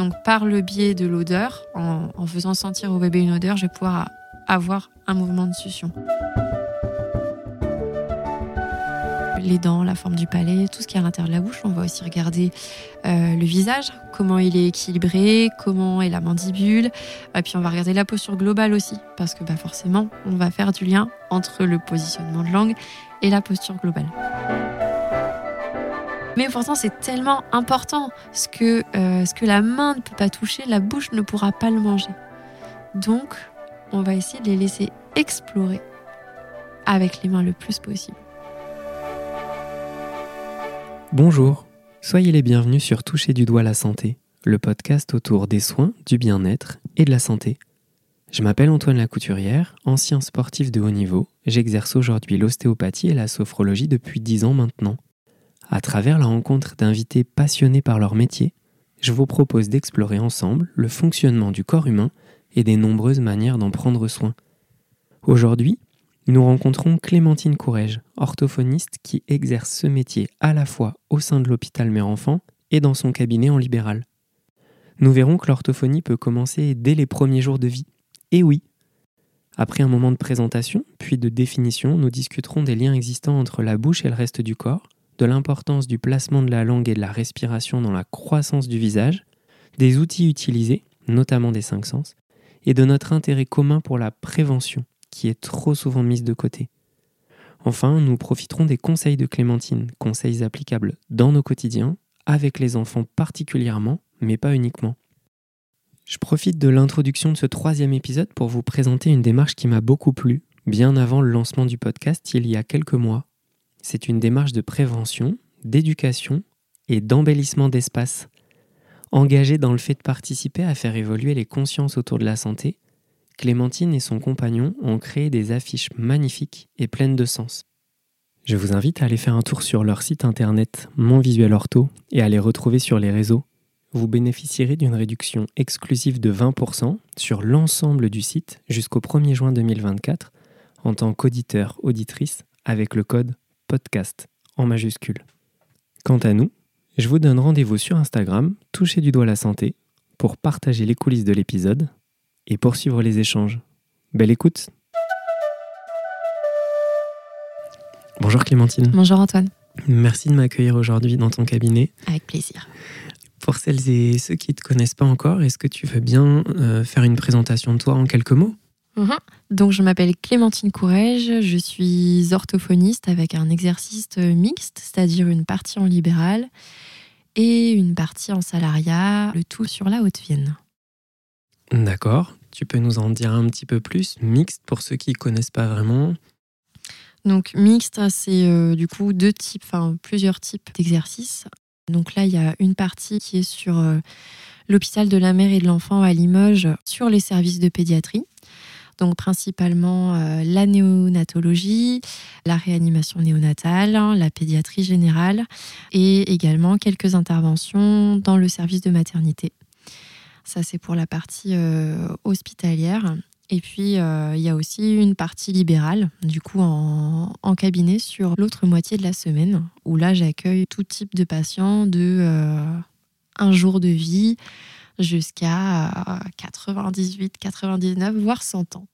Donc par le biais de l'odeur, en, faisant sentir au bébé une odeur, je vais pouvoir avoir un mouvement de succion. les dents, la forme du palais, tout ce qui est à l'intérieur de la bouche. On va aussi regarder euh, le visage, comment il est équilibré, comment est la mandibule. Et puis on va regarder la posture globale aussi, parce que bah, forcément, on va faire du lien entre le positionnement de langue et la posture globale. Mais pourtant, c'est tellement important. Ce que, euh, ce que la main ne peut pas toucher, la bouche ne pourra pas le manger. Donc, on va essayer de les laisser explorer avec les mains le plus possible. Bonjour, soyez les bienvenus sur Toucher du doigt la santé, le podcast autour des soins, du bien-être et de la santé. Je m'appelle Antoine Lacouturière, ancien sportif de haut niveau. J'exerce aujourd'hui l'ostéopathie et la sophrologie depuis 10 ans maintenant. À travers la rencontre d'invités passionnés par leur métier, je vous propose d'explorer ensemble le fonctionnement du corps humain et des nombreuses manières d'en prendre soin. Aujourd'hui, nous rencontrons Clémentine Courrèges, orthophoniste qui exerce ce métier à la fois au sein de l'hôpital mère-enfant et dans son cabinet en libéral. Nous verrons que l'orthophonie peut commencer dès les premiers jours de vie. Et oui Après un moment de présentation, puis de définition, nous discuterons des liens existants entre la bouche et le reste du corps, de l'importance du placement de la langue et de la respiration dans la croissance du visage, des outils utilisés, notamment des cinq sens, et de notre intérêt commun pour la prévention qui est trop souvent mise de côté. Enfin, nous profiterons des conseils de Clémentine, conseils applicables dans nos quotidiens, avec les enfants particulièrement, mais pas uniquement. Je profite de l'introduction de ce troisième épisode pour vous présenter une démarche qui m'a beaucoup plu, bien avant le lancement du podcast il y a quelques mois. C'est une démarche de prévention, d'éducation et d'embellissement d'espace, engagée dans le fait de participer à faire évoluer les consciences autour de la santé Clémentine et son compagnon ont créé des affiches magnifiques et pleines de sens. Je vous invite à aller faire un tour sur leur site internet Mon Visuel Ortho et à les retrouver sur les réseaux. Vous bénéficierez d'une réduction exclusive de 20% sur l'ensemble du site jusqu'au 1er juin 2024 en tant qu'auditeur auditrice avec le code podcast en majuscule. Quant à nous, je vous donne rendez-vous sur Instagram, toucher du doigt la santé, pour partager les coulisses de l'épisode et poursuivre les échanges. Belle écoute Bonjour Clémentine. Bonjour Antoine. Merci de m'accueillir aujourd'hui dans ton cabinet. Avec plaisir. Pour celles et ceux qui ne te connaissent pas encore, est-ce que tu veux bien euh, faire une présentation de toi en quelques mots? Mhm. Donc je m'appelle Clémentine Courrèges, je suis orthophoniste avec un exercice mixte, c'est-à-dire une partie en libéral et une partie en salariat, le tout sur la Haute-Vienne. D'accord. Tu peux nous en dire un petit peu plus Mixte pour ceux qui ne connaissent pas vraiment? Donc mixte, c'est euh, du coup deux types, enfin plusieurs types d'exercices. Donc là, il y a une partie qui est sur euh, l'hôpital de la mère et de l'enfant à Limoges, sur les services de pédiatrie. Donc principalement euh, la néonatologie, la réanimation néonatale, la pédiatrie générale et également quelques interventions dans le service de maternité. Ça, c'est pour la partie euh, hospitalière. Et puis, euh, il y a aussi une partie libérale, du coup, en, cabinet sur l'autre moitié de la semaine, où là, j'accueille tout type de patients de un jour de vie jusqu'à 98, 99, voire 100 ans.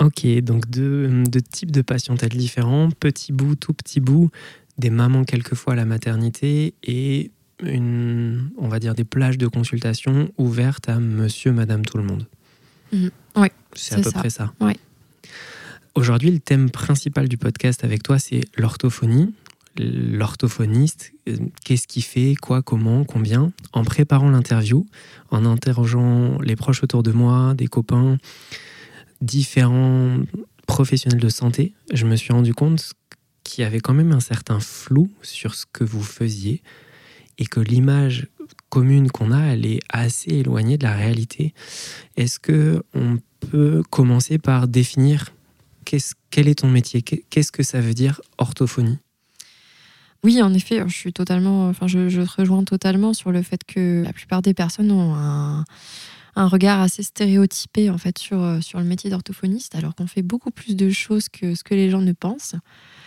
Ok, donc deux, deux types de patientèles différents, petit bout, tout petit bout, des mamans quelquefois à la maternité et une, on va dire des plages de consultation ouvertes à monsieur, madame, tout le monde. Mhm. Oui. C'est à peu près ça. Oui. Aujourd'hui, le thème principal du podcast avec toi, c'est l'orthophonie. L'orthophoniste, euh, qu'est-ce qu'il fait, quoi, comment, combien. En préparant l'interview, en interrogeant les proches autour de moi, des copains, différents professionnels de santé, je me suis rendu compte qu'il y avait quand même un certain flou sur ce que vous faisiez, et que l'image commune qu'on a, elle est assez éloignée de la réalité. Est-ce que on peut commencer par définir quel est ton métier? Qu'est-ce que ça veut dire orthophonie? Oui, en effet, je suis totalement, enfin, je, te rejoins totalement sur le fait que la plupart des personnes ont un, regard assez stéréotypé en fait sur, sur le métier d'orthophoniste, alors qu'on fait beaucoup plus de choses que ce que les gens ne pensent.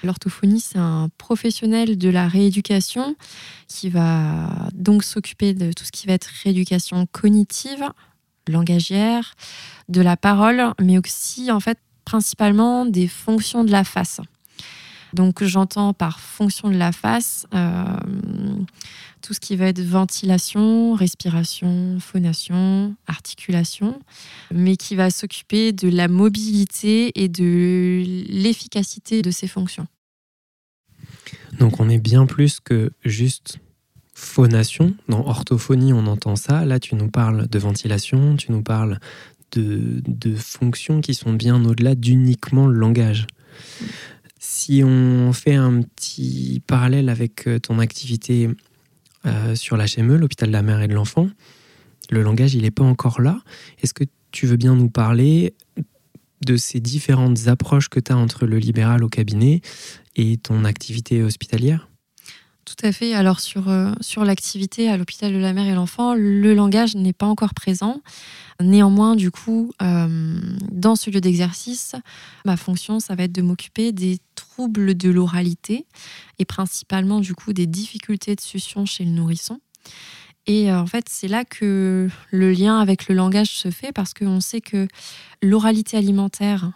L'orthophoniste, c'est un professionnel de la rééducation qui va donc s'occuper de tout ce qui va être rééducation cognitive, langagière, de la parole, mais aussi en fait principalement des fonctions de la face. Donc j'entends par fonction de la face euh, tout ce qui va être ventilation, respiration, phonation, articulation, mais qui va s'occuper de la mobilité et de l'efficacité de ces fonctions. Donc on est bien plus que juste phonation. Dans orthophonie, on entend ça. Là, tu nous parles de ventilation, tu nous parles de, de fonctions qui sont bien au-delà d'uniquement le langage. Si on fait un petit parallèle avec euh, ton activité euh, sur l'HME, l'hôpital de la mère et de l'enfant, le langage, il n'est pas encore là. Est-ce que tu veux bien nous parler de ces différentes approches que tu as entre le libéral au cabinet et ton activité hospitalière? Tout à fait. Alors sur, euh, sur l'activité à l'hôpital de la mère et l'enfant, le langage n'est pas encore présent. Néanmoins, du coup, euh, dans ce lieu d'exercice, ma fonction, ça va être de m'occuper des troubles de l'oralité et principalement, du coup, des difficultés de succion chez le nourrisson. Et euh, en fait, c'est là que le lien avec le langage se fait parce qu'on sait que l'oralité alimentaire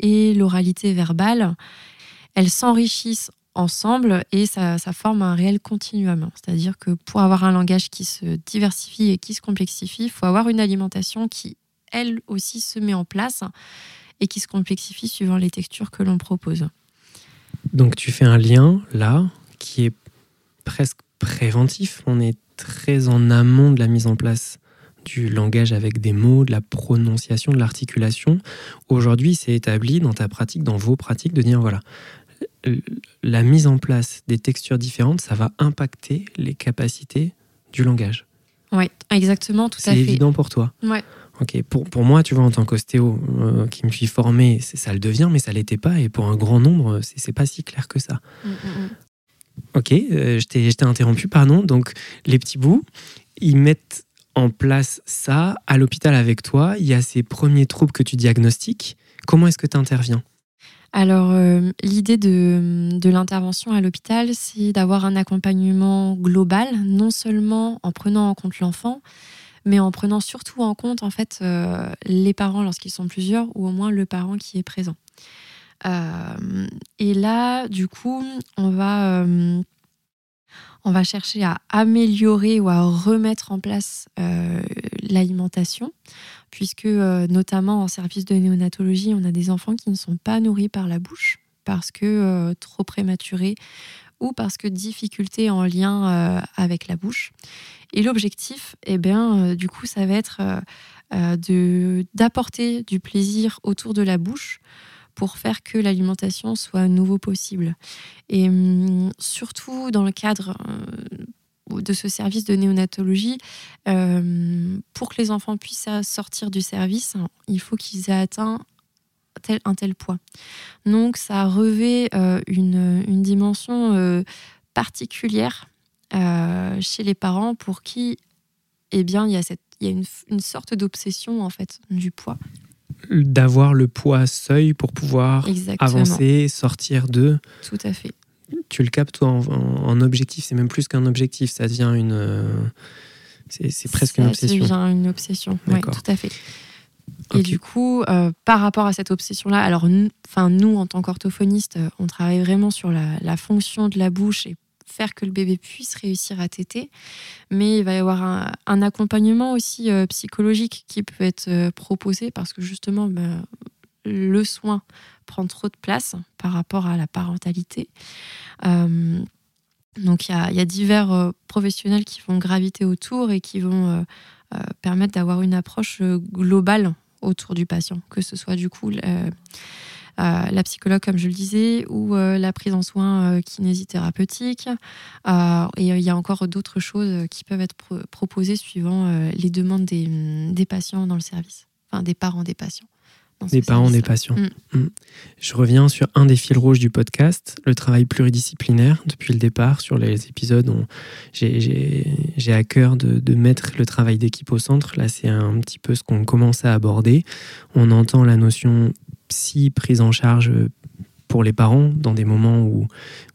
et l'oralité verbale, elles s'enrichissent ensemble et ça, forme un réel continuum. C'est-à-dire que pour avoir un langage qui se diversifie et qui se complexifie, il faut avoir une alimentation qui, elle aussi, se met en place et qui se complexifie suivant les textures que l'on propose. Donc tu fais un lien là qui est presque préventif. On est très en amont de la mise en place du langage avec des mots, de la prononciation, de l'articulation. Aujourd'hui, c'est établi dans ta pratique, dans vos pratiques, de dire voilà, la mise en place des textures différentes, ça va impacter les capacités du langage. Oui, exactement, tout à fait. C'est évident pour toi. Ouais. Ok, pour, pour moi, tu vois, en tant qu'ostéo euh, qui me suis formé, ça le devient, mais ça l'était pas. Et pour un grand nombre, c'est pas si clair que ça. Mm, mm, mm. Ok, euh, je t'ai interrompu, pardon. Donc, les petits bouts, ils mettent en place ça à l'hôpital avec toi. Il y a ces premiers troubles que tu diagnostiques. Comment est-ce que tu interviens alors, euh, l'idée de, l'intervention à l'hôpital, c'est d'avoir un accompagnement global, non seulement en prenant en compte l'enfant, mais en prenant surtout en compte en fait euh, les parents lorsqu'ils sont plusieurs, ou au moins le parent qui est présent. Euh, et là, du coup, on va on va chercher à améliorer ou à remettre en place l'alimentation puisque euh, notamment en service de néonatologie, on a des enfants qui ne sont pas nourris par la bouche parce que euh, trop prématurés ou parce que difficultés en lien euh, avec la bouche. Et l'objectif, eh bien, du coup, ça va être d'apporter du plaisir autour de la bouche pour faire que l'alimentation soit à nouveau possible. Et hum, surtout dans le cadre de ce service de néonatologie, euh, pour que les enfants puissent sortir du service, il faut qu'ils aient atteint tel, un tel poids. Donc ça revêt euh, une, dimension euh, particulière chez les parents pour qui eh bien, il y a, cette, il y a une, une sorte d'obsession en fait du poids d'avoir le poids seuil pour pouvoir avancer, sortir de. Tout à fait tu le captes toi en, objectif, c'est même plus qu'un objectif, ça devient une. Euh, c'est presque une obsession. Ça devient une obsession, oui, tout à fait. Et du coup, euh, par rapport à cette obsession-là, alors enfin nous, en tant qu'orthophonistes, euh, on travaille vraiment sur la, fonction de la bouche et faire que le bébé puisse réussir à téter. Mais il va y avoir un, accompagnement aussi psychologique qui peut être proposé parce que justement, bah, le soin prend trop de place par rapport à la parentalité. Euh, donc il y, a, divers euh, professionnels qui vont graviter autour et qui vont euh, permettre d'avoir une approche globale autour du patient, que ce soit du coup la psychologue, comme je le disais, ou la prise en soins kinésithérapeutique. et il y a encore d'autres choses qui peuvent être proposées suivant les demandes des, des, patients dans le service, enfin des parents des patients Des parents, des patients. Mm. Mm. Je reviens sur un des fils rouges du podcast, le travail pluridisciplinaire. Depuis le départ, sur les épisodes, j'ai- à cœur de, de mettre le travail d'équipe au centre. Là, c'est un petit peu ce qu'on commence à aborder. On entend la notion psy, prise en charge pour les parents, dans des moments où,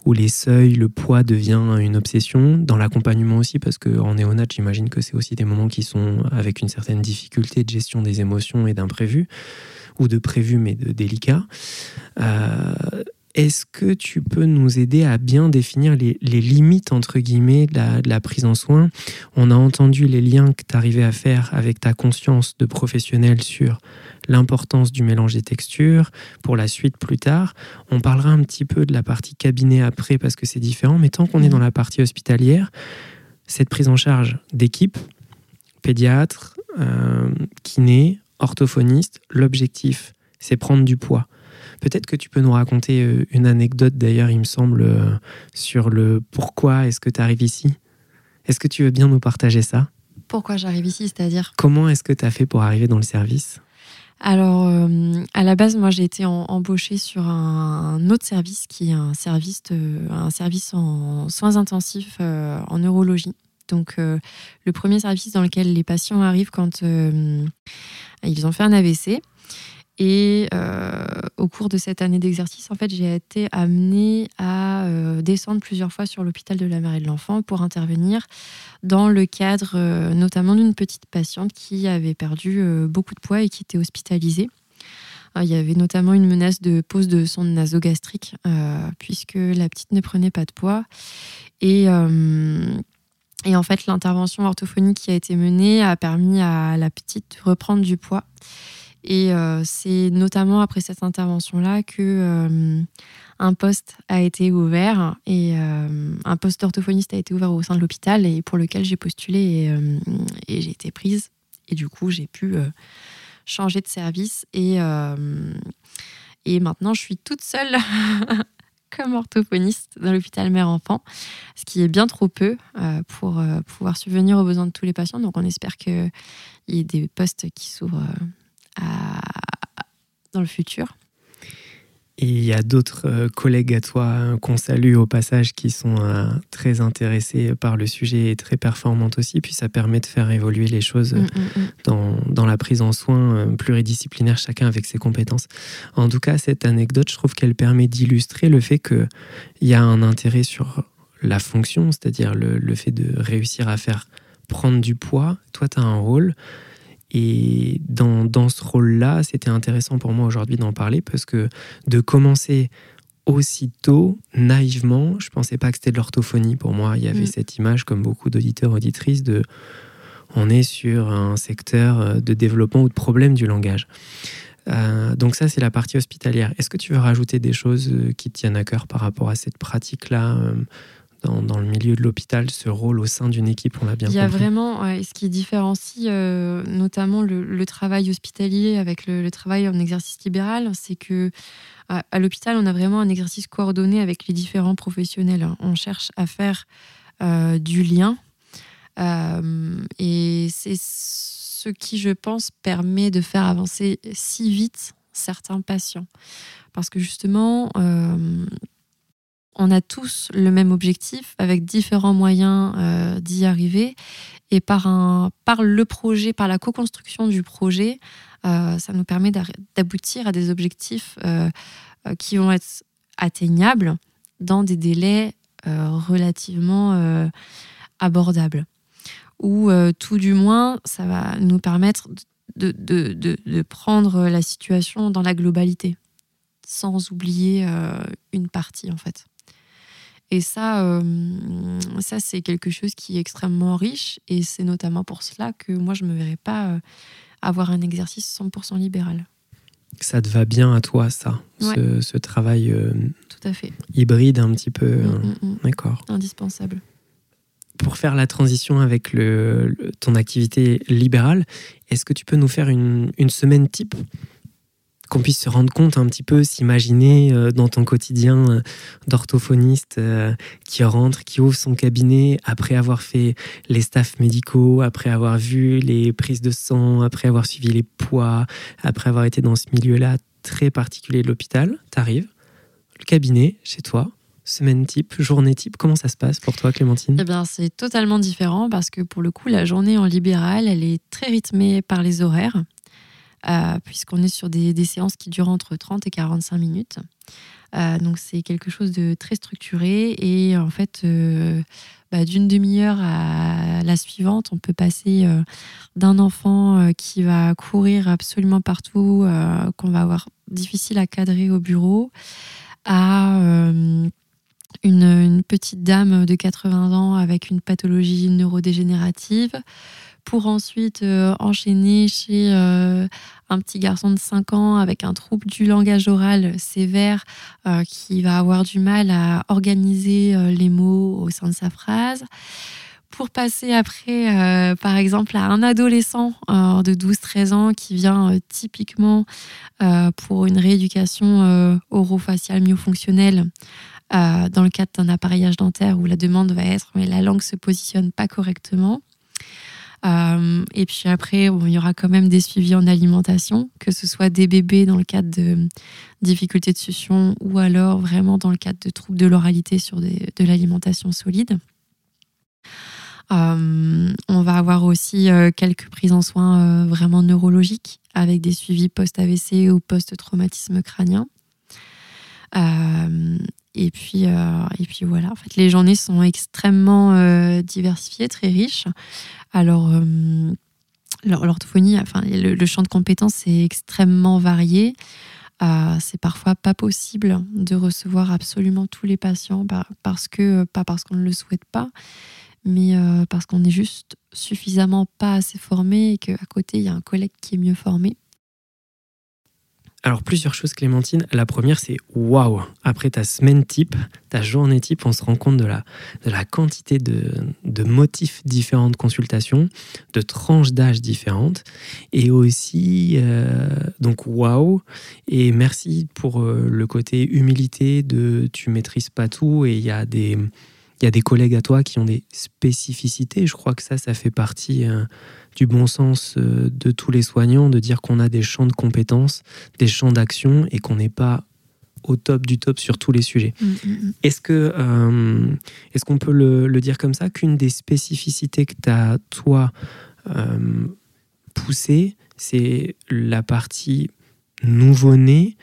où les seuils, le poids devient une obsession, dans l'accompagnement aussi, parce qu'en néonat, j'imagine que c'est aussi des moments qui sont avec une certaine difficulté de gestion des émotions et d'imprévus, ou de prévus mais de délicats. Euh, Est-ce que tu peux nous aider à bien définir les, limites, entre guillemets, de la, prise en soin? On a entendu les liens que tu arrivais à faire avec ta conscience de professionnel sur l'importance du mélange des textures, pour la suite plus tard. On parlera un petit peu de la partie cabinet après parce que c'est différent, mais tant qu'on est dans la partie hospitalière, cette prise en charge d'équipe, pédiatre, euh, kiné, orthophoniste, l'objectif, c'est prendre du poids. Peut-être que tu peux nous raconter euh, une anecdote d'ailleurs, il me semble, euh, sur le pourquoi est-ce que tu arrives ici? Est-ce que tu veux bien nous partager ça? Pourquoi j'arrive ici C'est-à-dire? Comment est-ce que tu as fait pour arriver dans le service? Alors, euh, à la base, moi, j'ai été en- embauchée sur un, un autre service qui est un service, de- un service en soins intensifs euh, en neurologie. Donc, euh, le premier service dans lequel les patients arrivent quand euh, ils ont fait un AVC. Et euh, au cours de cette année d'exercice, en fait, j'ai été amenée à descendre plusieurs fois sur l'hôpital de la mère et de l'enfant pour intervenir dans le cadre notamment d'une petite patiente qui avait perdu beaucoup de poids et qui était hospitalisée. Il y avait notamment une menace de pose de sonde nasogastrique puisque la petite ne prenait pas de poids. Et, et en fait, l'intervention orthophonique qui a été menée a permis à la petite de reprendre du poids. Et euh, c'est notamment après cette intervention-là que euh, un poste a été ouvert et euh, un poste d'orthophoniste a été ouvert au sein de l'hôpital et pour lequel j'ai postulé et, et j'ai été prise. Et du coup, j'ai pu changer de service et, et maintenant je suis toute seule comme orthophoniste dans l'hôpital mère-enfant, ce qui est bien trop peu euh, pour euh, pouvoir subvenir aux besoins de tous les patients. Donc on espère qu'il y ait des postes qui s'ouvrent euh, dans le futur. Et il y a d'autres euh, collègues à toi euh, qu'on salue au passage qui sont euh, très intéressés par le sujet et très performantes aussi. Puis ça permet de faire évoluer les choses Mm, mm, mm. dans, dans la prise en soin pluridisciplinaire, chacun avec ses compétences. En tout cas, cette anecdote, je trouve qu'elle permet d'illustrer le fait qu'il y a un intérêt sur la fonction, c'est-à-dire le, le fait de réussir à faire prendre du poids. Toi, tu as un rôle. Et dans, dans ce rôle-là, c'était intéressant pour moi aujourd'hui d'en parler parce que de commencer aussitôt, naïvement, je pensais pas que c'était de l'orthophonie. Pour moi, il y avait Mm. cette image, comme beaucoup d'auditeurs, auditrices, de on est sur un secteur euh, de développement ou de problème du langage. Euh, donc ça, c'est la partie hospitalière. Est-ce que tu veux rajouter des choses euh, qui te tiennent à cœur par rapport à cette pratique-là dans, dans le milieu de l'hôpital, ce rôle au sein d'une équipe, on l'a bien Il y a compris. vraiment ouais, ce qui différencie euh, notamment le, le travail hospitalier avec le, le travail en exercice libéral, c'est que à, à l'hôpital, on a vraiment un exercice coordonné avec les différents professionnels. hein. On cherche à faire euh, du lien. Euh, et c'est ce qui, je pense, permet de faire avancer si vite certains patients. Parce que justement, on a tous le même objectif avec différents moyens euh, d'y arriver. Et par, un, par le projet, par la co-construction du projet, euh, ça nous permet d'aboutir à des objectifs euh, qui vont être atteignables dans des délais relativement abordables. Ou tout du moins, ça va nous permettre de, de- de- prendre la situation dans la globalité, sans oublier une partie en fait. Et ça, euh, ça c'est quelque chose qui est extrêmement riche et c'est notamment pour cela que moi je me verrais pas euh, avoir un exercice 100% libéral. Ça te va bien à toi, ça, ce, ce travail euh, Tout à fait. hybride un petit peu. Mm, mm, mm. D'accord. Indispensable. Pour faire la transition avec le, le- ton activité libérale, est-ce que tu peux nous faire une, une semaine type? Qu'on puisse se rendre compte un petit peu, s'imaginer euh, dans ton quotidien euh, d'orthophoniste euh, qui rentre, qui ouvre son cabinet après avoir fait les staffs médicaux, après avoir vu les prises de sang, après avoir suivi les poids, après avoir été dans ce milieu-là très particulier de l'hôpital. T'arrives, le cabinet chez toi, semaine type, journée type Comment ça se passe pour toi, Clémentine? Eh bien, c'est totalement différent parce que pour le coup, la journée en libéral, elle est très rythmée par les horaires, euh, puisqu'on est sur des, séances qui durent entre 30 et 45 minutes. Euh, donc, c'est quelque chose de très structuré et en fait, euh, bah, d'une demi-heure à la suivante, on peut passer d'un enfant qui va courir absolument partout, qu'on va avoir difficile à cadrer au bureau, à une, petite dame de 80 ans avec une pathologie neurodégénérative, pour ensuite euh, enchaîner chez euh, un petit garçon de 5 ans avec un trouble du langage oral sévère euh, qui va avoir du mal à organiser les mots au sein de sa phrase. Pour passer après, par exemple, à un adolescent de 12-13 ans qui vient typiquement pour une rééducation orofaciale myofonctionnelle dans le cadre d'un appareillage dentaire où la demande va être mais la langue se positionne pas correctement. Euh, et puis après, il y aura quand même des suivis en alimentation, que ce soit des bébés dans le cadre de difficultés de succion ou alors vraiment dans le cadre de troubles de l'oralité sur de l'alimentation solide. Euh, on va avoir aussi quelques prises en soins vraiment neurologiques avec des suivis post-AVC ou post-traumatisme crânien. Et puis, euh, et puis voilà, en fait, les journées sont extrêmement euh, diversifiées, très riches. Alors, euh, l'orthophonie, enfin, le, champ de compétences est extrêmement varié. c'est parfois pas possible de recevoir absolument tous les patients parce que, pas parce qu'on ne le souhaite pas, mais parce qu'on est juste suffisamment pas assez formé et qu'à côté, il y a un collègue qui est mieux formé. Alors plusieurs choses Clémentine. La première c'est waouh. Après ta semaine type, ta journée type, on se rend compte de la, de la quantité de, de motifs différents de consultation, de tranches d'âge différentes. Et aussi, euh, donc waouh. Et merci pour euh, le côté humilité de tu maîtrises pas tout et il y a des... Il y a des collègues à toi qui ont des spécificités. Je crois que ça, ça fait partie euh, du bon sens euh, de tous les soignants, de dire qu'on a des champs de compétences, des champs d'action et qu'on n'est pas au top du top sur tous les sujets. Mm, mm, mm. Est-ce que euh, est-ce qu'on peut le, dire comme ça qu'une des spécificités que tu as toi poussée, c'est la partie nouveau-né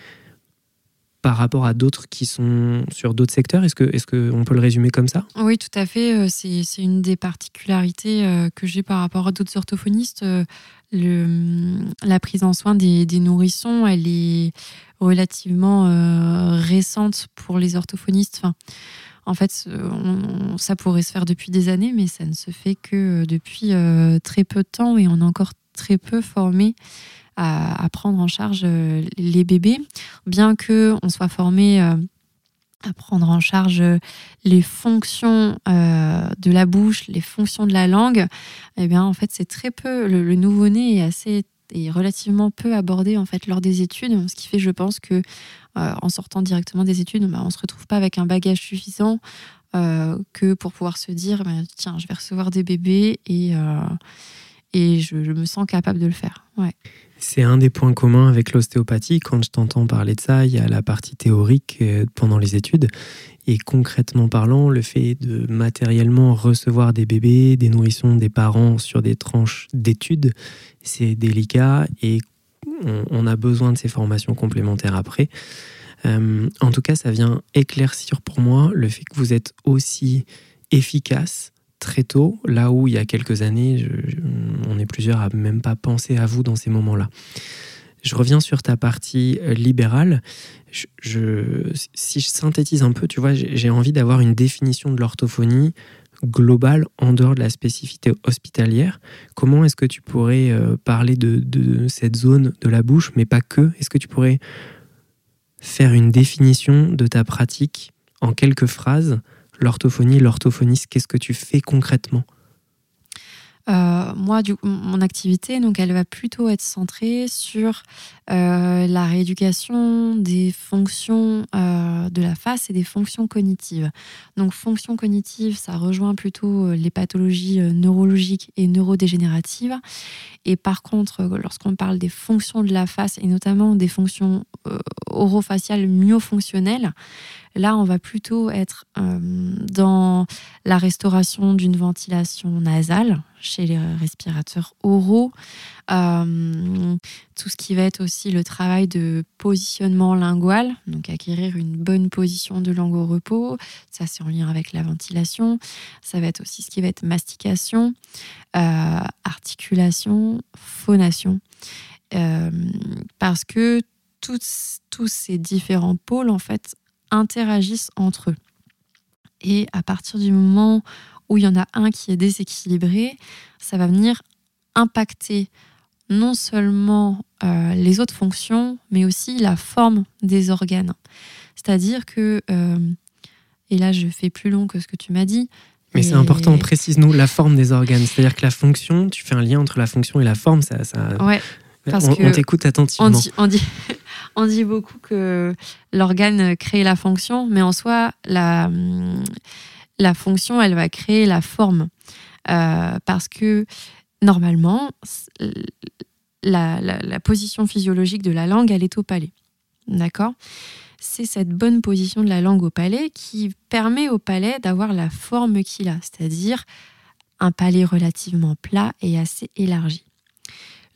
par rapport à d'autres qui sont sur d'autres secteurs Est-ce qu'on est peut le résumer comme ça? Oui, tout à fait. Euh, c'est une des particularités euh, que j'ai par rapport à d'autres orthophonistes. Euh, le, la prise en soin des, nourrissons, elle est relativement récente pour les orthophonistes. En fait, ça pourrait se faire depuis des années, mais ça ne se fait que depuis très peu de temps et on est encore très peu formé à, prendre en charge euh, les bébés, bien que on soit formé euh, à prendre en charge les fonctions euh, de la bouche, les fonctions de la langue, eh bien en fait c'est très peu. Le, nouveau-né est assez est relativement peu abordé en fait lors des études, ce qui fait je pense que en sortant directement des études, bah, on se retrouve pas avec un bagage suffisant que pour pouvoir se dire bah, tiens je vais recevoir des bébés et et je, me sens capable de le faire. C'est un des points communs avec l'ostéopathie. Quand je t'entends parler de ça, il y a la partie théorique euh, pendant les études. Et concrètement parlant, le fait de matériellement recevoir des bébés, des nourrissons, des parents sur des tranches d'études, c'est délicat et on, a besoin de ces formations complémentaires après. Euh, en tout cas, ça vient éclaircir pour moi le fait que vous êtes aussi efficace très tôt, là où il y a quelques années, on est plusieurs à même pas penser à vous dans ces moments-là. Je reviens sur ta partie euh, libérale. Si je synthétise un peu, tu vois, j'ai envie d'avoir une définition de l'orthophonie globale en dehors de la spécificité hospitalière. Comment est-ce que tu pourrais euh, parler de, cette zone de la bouche, mais pas que? Est-ce que tu pourrais faire une définition de ta pratique en quelques phrases l'orthophonie, l'orthophoniste, qu'est-ce que tu fais concrètement? Euh, moi, mon activité, donc, elle va plutôt être centrée sur euh, la rééducation des fonctions euh, de la face et des fonctions cognitives. Donc, fonctions cognitives, ça rejoint plutôt les pathologies neurologiques et neurodégénératives. Et par contre, lorsqu'on parle des fonctions de la face et notamment des fonctions orofaciales myofonctionnelles, là, on va plutôt être dans la restauration d'une ventilation nasale chez les respirateurs oraux. Euh, tout ce qui va être aussi le travail de positionnement lingual, donc acquérir une bonne position de langue au repos, ça c'est en lien avec la ventilation. Ça va être aussi ce qui va être mastication, euh, articulation, phonation. Euh, parce que tous ces différents pôles en fait interagissent entre eux. Et à partir du moment où il y en a un qui est déséquilibré, ça va venir impacter non seulement euh, les autres fonctions, mais aussi la forme des organes. C'est-à-dire que, euh, et là je fais plus long que ce que tu m'as dit. Mais c'est important, précise-nous la forme des organes. C'est-à-dire que la fonction, tu fais un lien entre la fonction et la forme. Ça, ça... Ouais, parce on, on t'écoute attentivement. On dit, on, dit, on dit beaucoup que l'organe crée la fonction, mais en soi, la la fonction, elle va créer la forme. Euh, parce que normalement, la, position physiologique de la langue, elle est au palais. D'accord? C'est cette bonne position de la langue au palais qui permet au palais d'avoir la forme qu'il a, c'est-à-dire un palais relativement plat et assez élargi.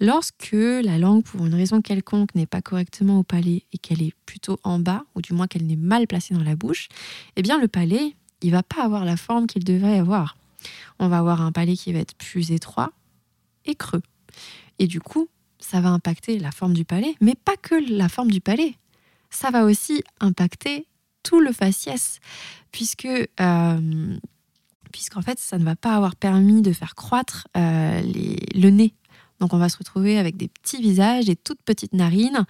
Lorsque la langue, pour une raison quelconque, n'est pas correctement au palais et qu'elle est plutôt en bas, ou du moins qu'elle n'est mal placée dans la bouche, eh bien le palais, il va pas avoir la forme qu'il devrait avoir. On va avoir un palais qui va être plus étroit et creux. Et du coup, ça va impacter la forme du palais, mais pas que la forme du palais. Ça va aussi impacter tout le faciès, puisque euh, puisqu'en fait, ça ne va pas avoir permis de faire croître euh, le nez donc on va se retrouver avec des petits visages, des toutes petites narines.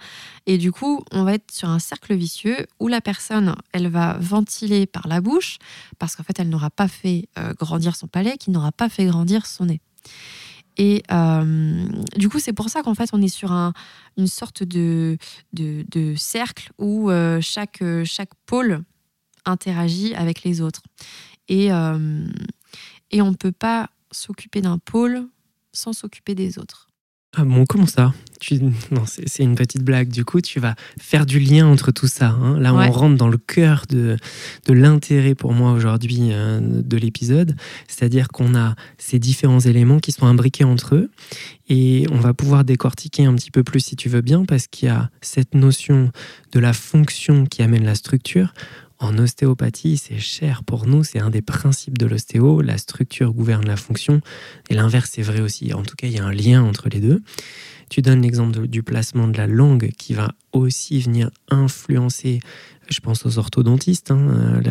Et du coup, on va être sur un cercle vicieux où la personne, elle va ventiler par la bouche, parce qu'en fait, elle n'aura pas fait euh, grandir son palais, qui n'aura pas fait grandir son nez. Et euh, du coup, c'est pour ça qu'en fait, on est sur un, une sorte de, de, cercle où euh, chaque, chaque pôle interagit avec les autres. Et, et on ne peut pas s'occuper d'un pôle sans s'occuper des autres. Ah bon, comment ça? Tu... Non, c'est une petite blague. Du coup, tu vas faire du lien entre tout ça. Hein. Là, on rentre dans le cœur de, de l'intérêt pour moi aujourd'hui euh, de l'épisode. C'est-à-dire qu'on a ces différents éléments qui sont imbriqués entre eux. Et on va pouvoir décortiquer un petit peu plus si tu veux bien, parce qu'il y a cette notion de la fonction qui amène la structure. En ostéopathie, c'est cher pour nous, c'est un des principes de l'ostéo, la structure gouverne la fonction, et l'inverse est vrai aussi, en tout cas il y a un lien entre les deux. Tu donnes l'exemple du placement de la langue qui va aussi venir influencer, je pense aux orthodontistes, hein,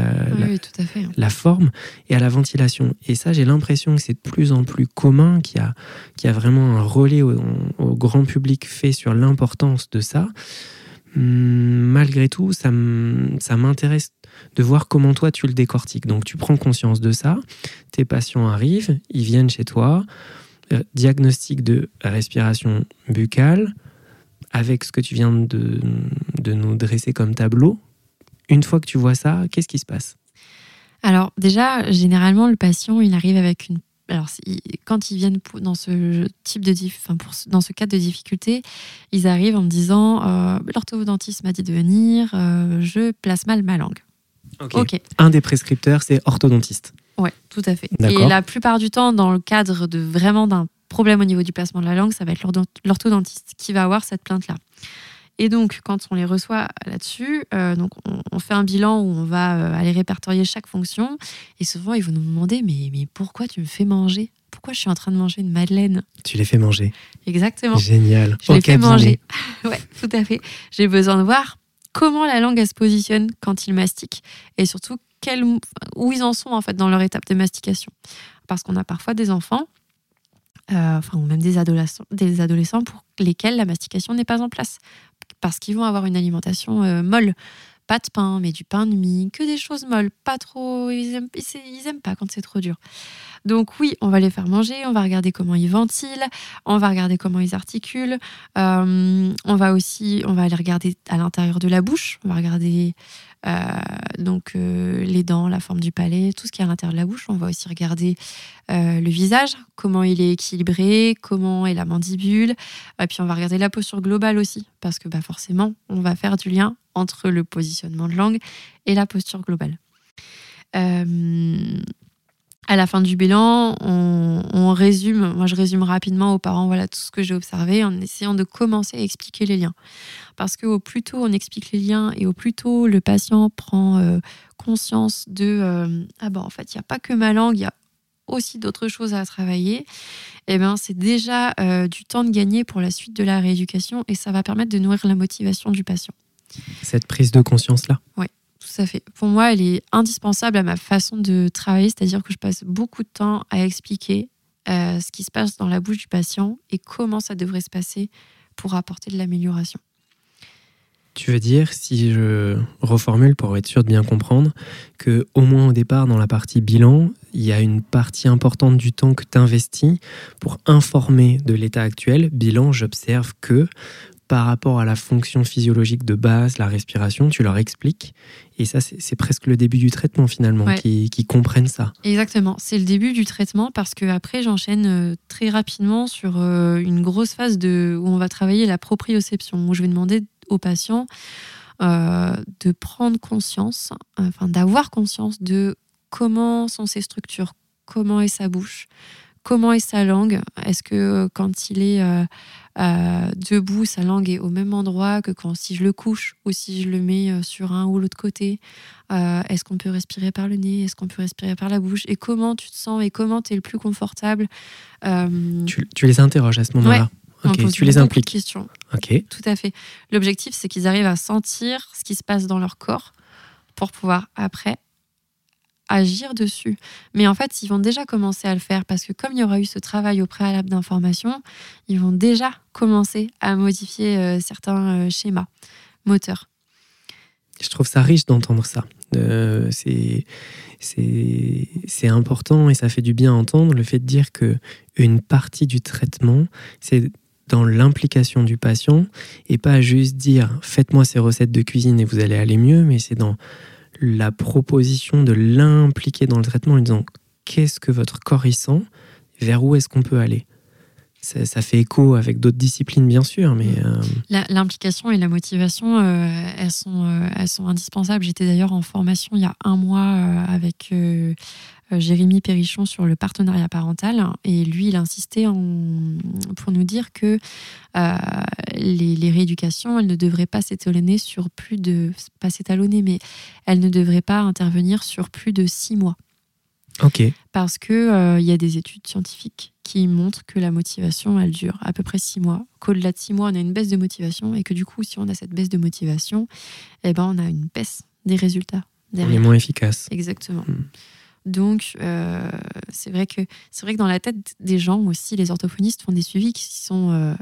la, forme et à la ventilation. Et ça, j'ai l'impression que c'est de plus en plus commun, qu'il y, a, vraiment un relais au grand public fait sur l'importance de ça. Hum, malgré tout, ça m'intéresse de voir comment toi tu le décortiques. Donc tu prends conscience de ça, tes patients arrivent, ils viennent chez toi, euh, diagnostic de respiration buccale, avec ce que tu viens de, de nous dresser comme tableau. Une fois que tu vois ça, qu'est-ce qui se passe? Alors déjà, généralement, le patient, il arrive avec une alors, quand ils viennent dans ce type de dans ce cadre de difficulté, ils arrivent en me disant euh, l'orthodontiste m'a dit de venir, euh, je place mal ma langue. Ok. Un des prescripteurs, c'est orthodontiste. Oui, tout à fait. Et la plupart du temps, dans le cadre de vraiment d'un problème au niveau du placement de la langue, ça va être l'orthodontiste qui va avoir cette plainte-là. Et donc, quand on les reçoit là-dessus, euh, donc on, fait un bilan où on va euh, aller répertorier chaque fonction. Et souvent, ils vont nous demander mais, mais pourquoi tu me fais manger? Pourquoi je suis en train de manger une madeleine? Tu les fais manger. Exactement. Génial. Je les fais manger. ouais, tout à fait. J'ai besoin de voir comment la langue se positionne quand ils mastiquent et surtout où ils en sont en fait dans leur étape de mastication. Parce qu'on a parfois des enfants euh, enfin, ou même des adolescents, des adolescents pour lesquels la mastication n'est pas en place parce qu'ils vont avoir une alimentation euh, molle, pas de pain, mais du pain de mie, que des choses molles, pas trop. Ils aiment, ils aiment pas quand c'est trop dur. Donc oui, on va les faire manger, on va regarder comment ils ventilent, on va regarder comment ils articulent, euh, on va aussi, on va les regarder à l'intérieur de la bouche, on va regarder donc euh, les dents, la forme du palais, tout ce qui est à l'intérieur de la bouche. On va aussi regarder le visage, comment il est équilibré, comment est la mandibule, et puis on va regarder la posture globale aussi, parce que bah, forcément, on va faire du lien entre le positionnement de langue et la posture globale. Euh, à la fin du bilan, on, résume, moi je résume rapidement aux parents voilà tout ce que j'ai observé en essayant de commencer à expliquer les liens. Parce que au plus tôt on explique les liens et au plus tôt le patient prend euh, conscience de euh, ah ben en fait il n'y a pas que ma langue, il y a aussi d'autres choses à travailler, et eh ben c'est déjà euh, du temps de gagner pour la suite de la rééducation et ça va permettre de nourrir la motivation du patient. Cette prise de conscience là. Oui. Fait. Pour moi, elle est indispensable à ma façon de travailler, c'est-à-dire que je passe beaucoup de temps à expliquer euh, ce qui se passe dans la bouche du patient et comment ça devrait se passer pour apporter de l'amélioration. Tu veux dire, si je reformule pour être sûr de bien comprendre, que au moins au départ, dans la partie bilan, il y a une partie importante du temps que tu investis pour informer de l'état actuel? Bilan, j'observe que par rapport à la fonction physiologique de base, la respiration, tu leur expliques. Et ça, c'est presque le début du traitement finalement, qui, comprennent ça. Exactement, c'est le début du traitement parce que après j'enchaîne euh, très rapidement sur euh, une grosse phase de, où on va travailler la proprioception, où je vais demander aux patients euh, de prendre conscience, enfin d'avoir conscience de comment sont ses structures, comment est sa bouche, comment est sa langue. Est-ce que quand il est euh, debout, sa langue est au même endroit que quand si je le couche ou si je le mets euh, sur un ou l'autre côté. Euh, est-ce qu'on peut respirer par le nez? Est-ce qu'on peut respirer par la bouche? Et comment tu te sens? Et comment tu es le plus confortable? Tu, les interroges à ce moment-là tu les impliques. Questions. Ok. Tout à fait. L'objectif, c'est qu'ils arrivent à sentir ce qui se passe dans leur corps pour pouvoir après agir dessus. Mais en fait, ils vont déjà commencer à le faire parce que comme il y aura eu ce travail au préalable d'information, ils vont déjà commencer à modifier euh, certains euh, schémas moteurs. Je trouve ça riche d'entendre ça. C'est important et ça fait du bien entendre le fait de dire que une partie du traitement, c'est dans l'implication du patient et pas juste dire faites-moi ces recettes de cuisine et vous allez aller mieux, mais c'est dans la proposition de l'impliquer dans le traitement en disant qu'est-ce que votre corps y sent, vers où est-ce qu'on peut aller? Ça, fait écho avec d'autres disciplines, bien sûr, mais... Euh, l'implication et la motivation, euh, elles, sont, euh, elles sont indispensables. J'étais d'ailleurs en formation il y a un mois avec Jérémy Perrichon sur le partenariat parental, et lui, il insistait pour nous dire que les, les, rééducations, elles ne devraient pas s'étalonner sur plus de... pas s'étalonner, mais elles ne devraient pas intervenir sur plus de six mois. Ok. Parce qu'il il y a des études scientifiques qui montre que la motivation, elle dure à peu près six mois. Qu'au-delà de six mois, on a une baisse de motivation et que du coup, si on a cette baisse de motivation, eh ben, on a une baisse des résultats. Derrière. On est moins efficace. Exactement. Hmm. Donc, euh, c'est vrai que c'est vrai que dans la tête des gens aussi, les orthophonistes font des suivis qui sont euh,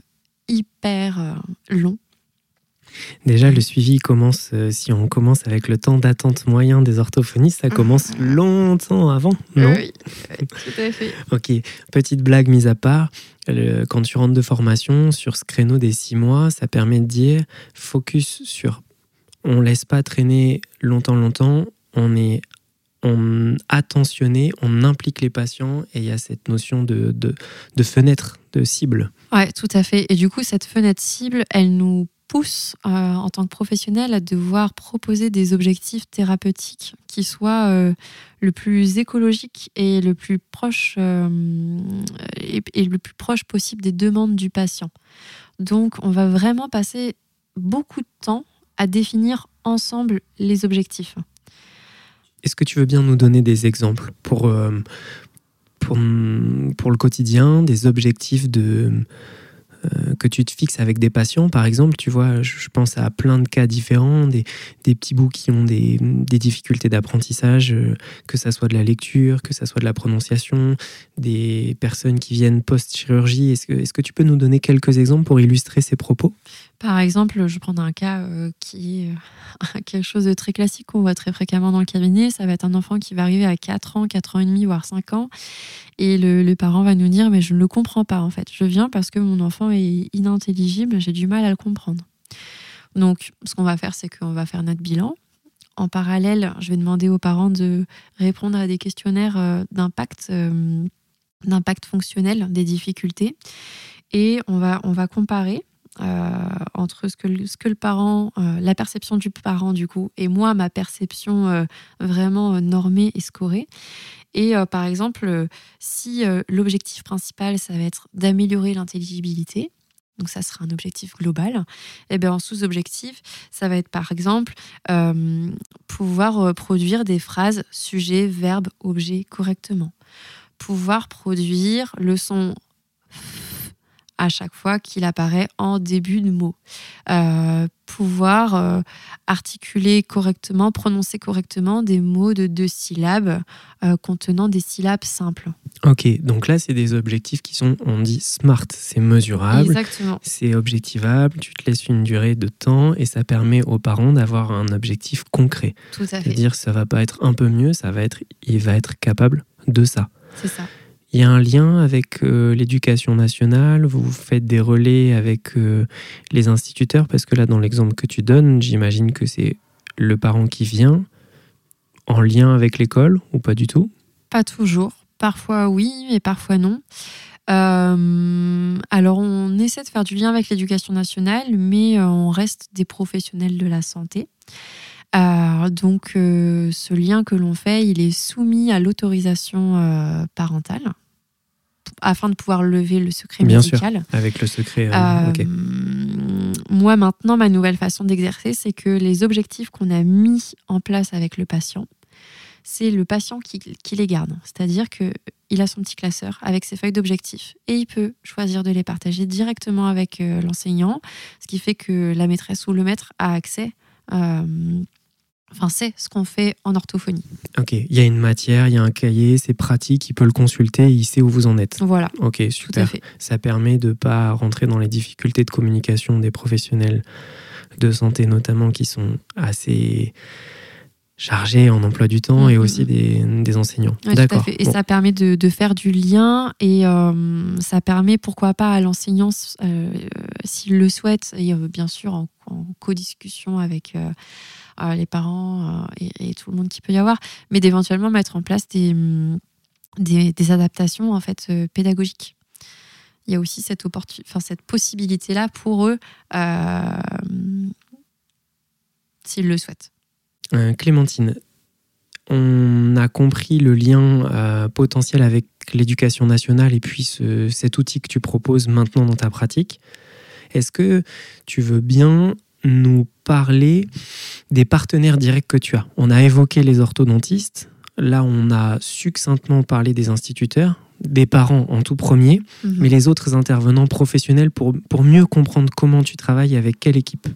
hyper euh, longs Déjà, le suivi commence, euh, si on commence avec le temps d'attente moyen des orthophonistes, ça commence longtemps avant, non? Oui, tout à fait. ok, petite blague mise à part, quand tu rentres de formation sur ce créneau des six mois, ça permet de dire focus sur. On laisse pas traîner longtemps, longtemps, on est on attentionné, on implique les patients et il y a cette notion de, de, de fenêtre, de cible. Ouais, tout à fait. Et du coup, cette fenêtre cible, elle nous pousse euh, en tant que professionnel à devoir proposer des objectifs thérapeutiques qui soient euh, le plus écologiques et le plus proche euh, et, le plus proche possible des demandes du patient. Donc, on va vraiment passer beaucoup de temps à définir ensemble les objectifs. Est-ce que tu veux bien nous donner des exemples pour, pour, pour le quotidien, des objectifs de que tu te fixes avec des patients, par exemple, tu vois, je pense à plein de cas différents, des, petits bouts qui ont des, difficultés d'apprentissage, euh, que ça soit de la lecture, que ça soit de la prononciation, des personnes qui viennent post-chirurgie. Est-ce que, tu peux nous donner quelques exemples pour illustrer ces propos? Par exemple, je prends un cas euh, qui est euh, quelque chose de très classique qu'on voit très fréquemment dans le cabinet. Ça va être un enfant qui va arriver à 4 ans, 4 ans et demi, voire 5 ans. Et le parent va nous dire, mais je ne le comprends pas en fait. Je viens parce que mon enfant est inintelligible, j'ai du mal à le comprendre. Donc, ce qu'on va faire, c'est qu'on va faire notre bilan. En parallèle, je vais demander aux parents de répondre à des questionnaires euh, d'impact, euh, d'impact fonctionnel des difficultés. Et on va, on va comparer entre ce que, le, ce que le parent, la perception du parent du coup, et moi, ma perception vraiment normée et scorée. Et par exemple, si l'objectif principal, ça va être d'améliorer l'intelligibilité, donc ça sera un objectif global. Et eh bien en sous-objectif, ça va être par exemple euh, pouvoir euh, produire des phrases sujet, verbe, objet correctement. Pouvoir produire le son à chaque fois qu'il apparaît en début de mot. Euh, pouvoir euh, articuler correctement, prononcer correctement des mots de deux syllabes euh, contenant des syllabes simples. Ok, donc là, c'est des objectifs qui sont, on dit smart, c'est mesurable, c'est objectivable, tu te laisses une durée de temps et ça permet aux parents d'avoir un objectif concret. Tout à fait. C'est-à-dire ça va pas être un peu mieux, ça va être, il va être capable de ça. C'est ça. Il y a un lien avec euh, l'éducation nationale, vous faites des relais avec euh, les instituteurs, parce que là, dans l'exemple que tu donnes, j'imagine que c'est le parent qui vient en lien avec l'école ou pas du tout? Pas toujours. Parfois oui, mais parfois non. Euh, alors on essaie de faire du lien avec l'éducation nationale, mais on reste des professionnels de la santé. Euh, donc euh, ce lien que l'on fait, il est soumis à l'autorisation euh, parentale afin de pouvoir lever le secret Bien médical. Sûr, avec le secret. Moi maintenant, ma nouvelle façon d'exercer, c'est que les objectifs qu'on a mis en place avec le patient, c'est le patient qui, qui les garde. C'est-à-dire que il a son petit classeur avec ses feuilles d'objectifs et il peut choisir de les partager directement avec l'enseignant, ce qui fait que la maîtresse ou le maître a accès Enfin, c'est ce qu'on fait en orthophonie. Ok, il y a une matière, il y a un cahier, c'est pratique, il peut le consulter, il sait où vous en êtes. Voilà. Ok, super. Ça permet de ne pas rentrer dans les difficultés de communication des professionnels de santé, notamment, qui sont assez chargés en emploi du temps et mm, aussi des, enseignants. D'accord. Et ça permet de, faire du lien et euh, ça permet, pourquoi pas, à l'enseignant, euh, s'il le souhaite, et euh, bien sûr en, en co-discussion avec les parents euh, et, tout le monde qui peut y avoir, mais d'éventuellement mettre en place des, mm, adaptations en fait euh, pédagogiques. Il y a aussi cette, enfin, cette possibilité-là pour eux, euh, s'ils le souhaitent. Clémentine, on a compris le lien potentiel avec l'éducation nationale et puis cet outil que tu proposes maintenant dans ta pratique. Est-ce que tu veux bien nous parler des partenaires directs que tu as? On a évoqué les orthodontistes, là on a succinctement parlé des instituteurs, des parents en tout premier, mhm. mais les autres intervenants professionnels pour, pour mieux comprendre comment tu travailles avec quelle équipe?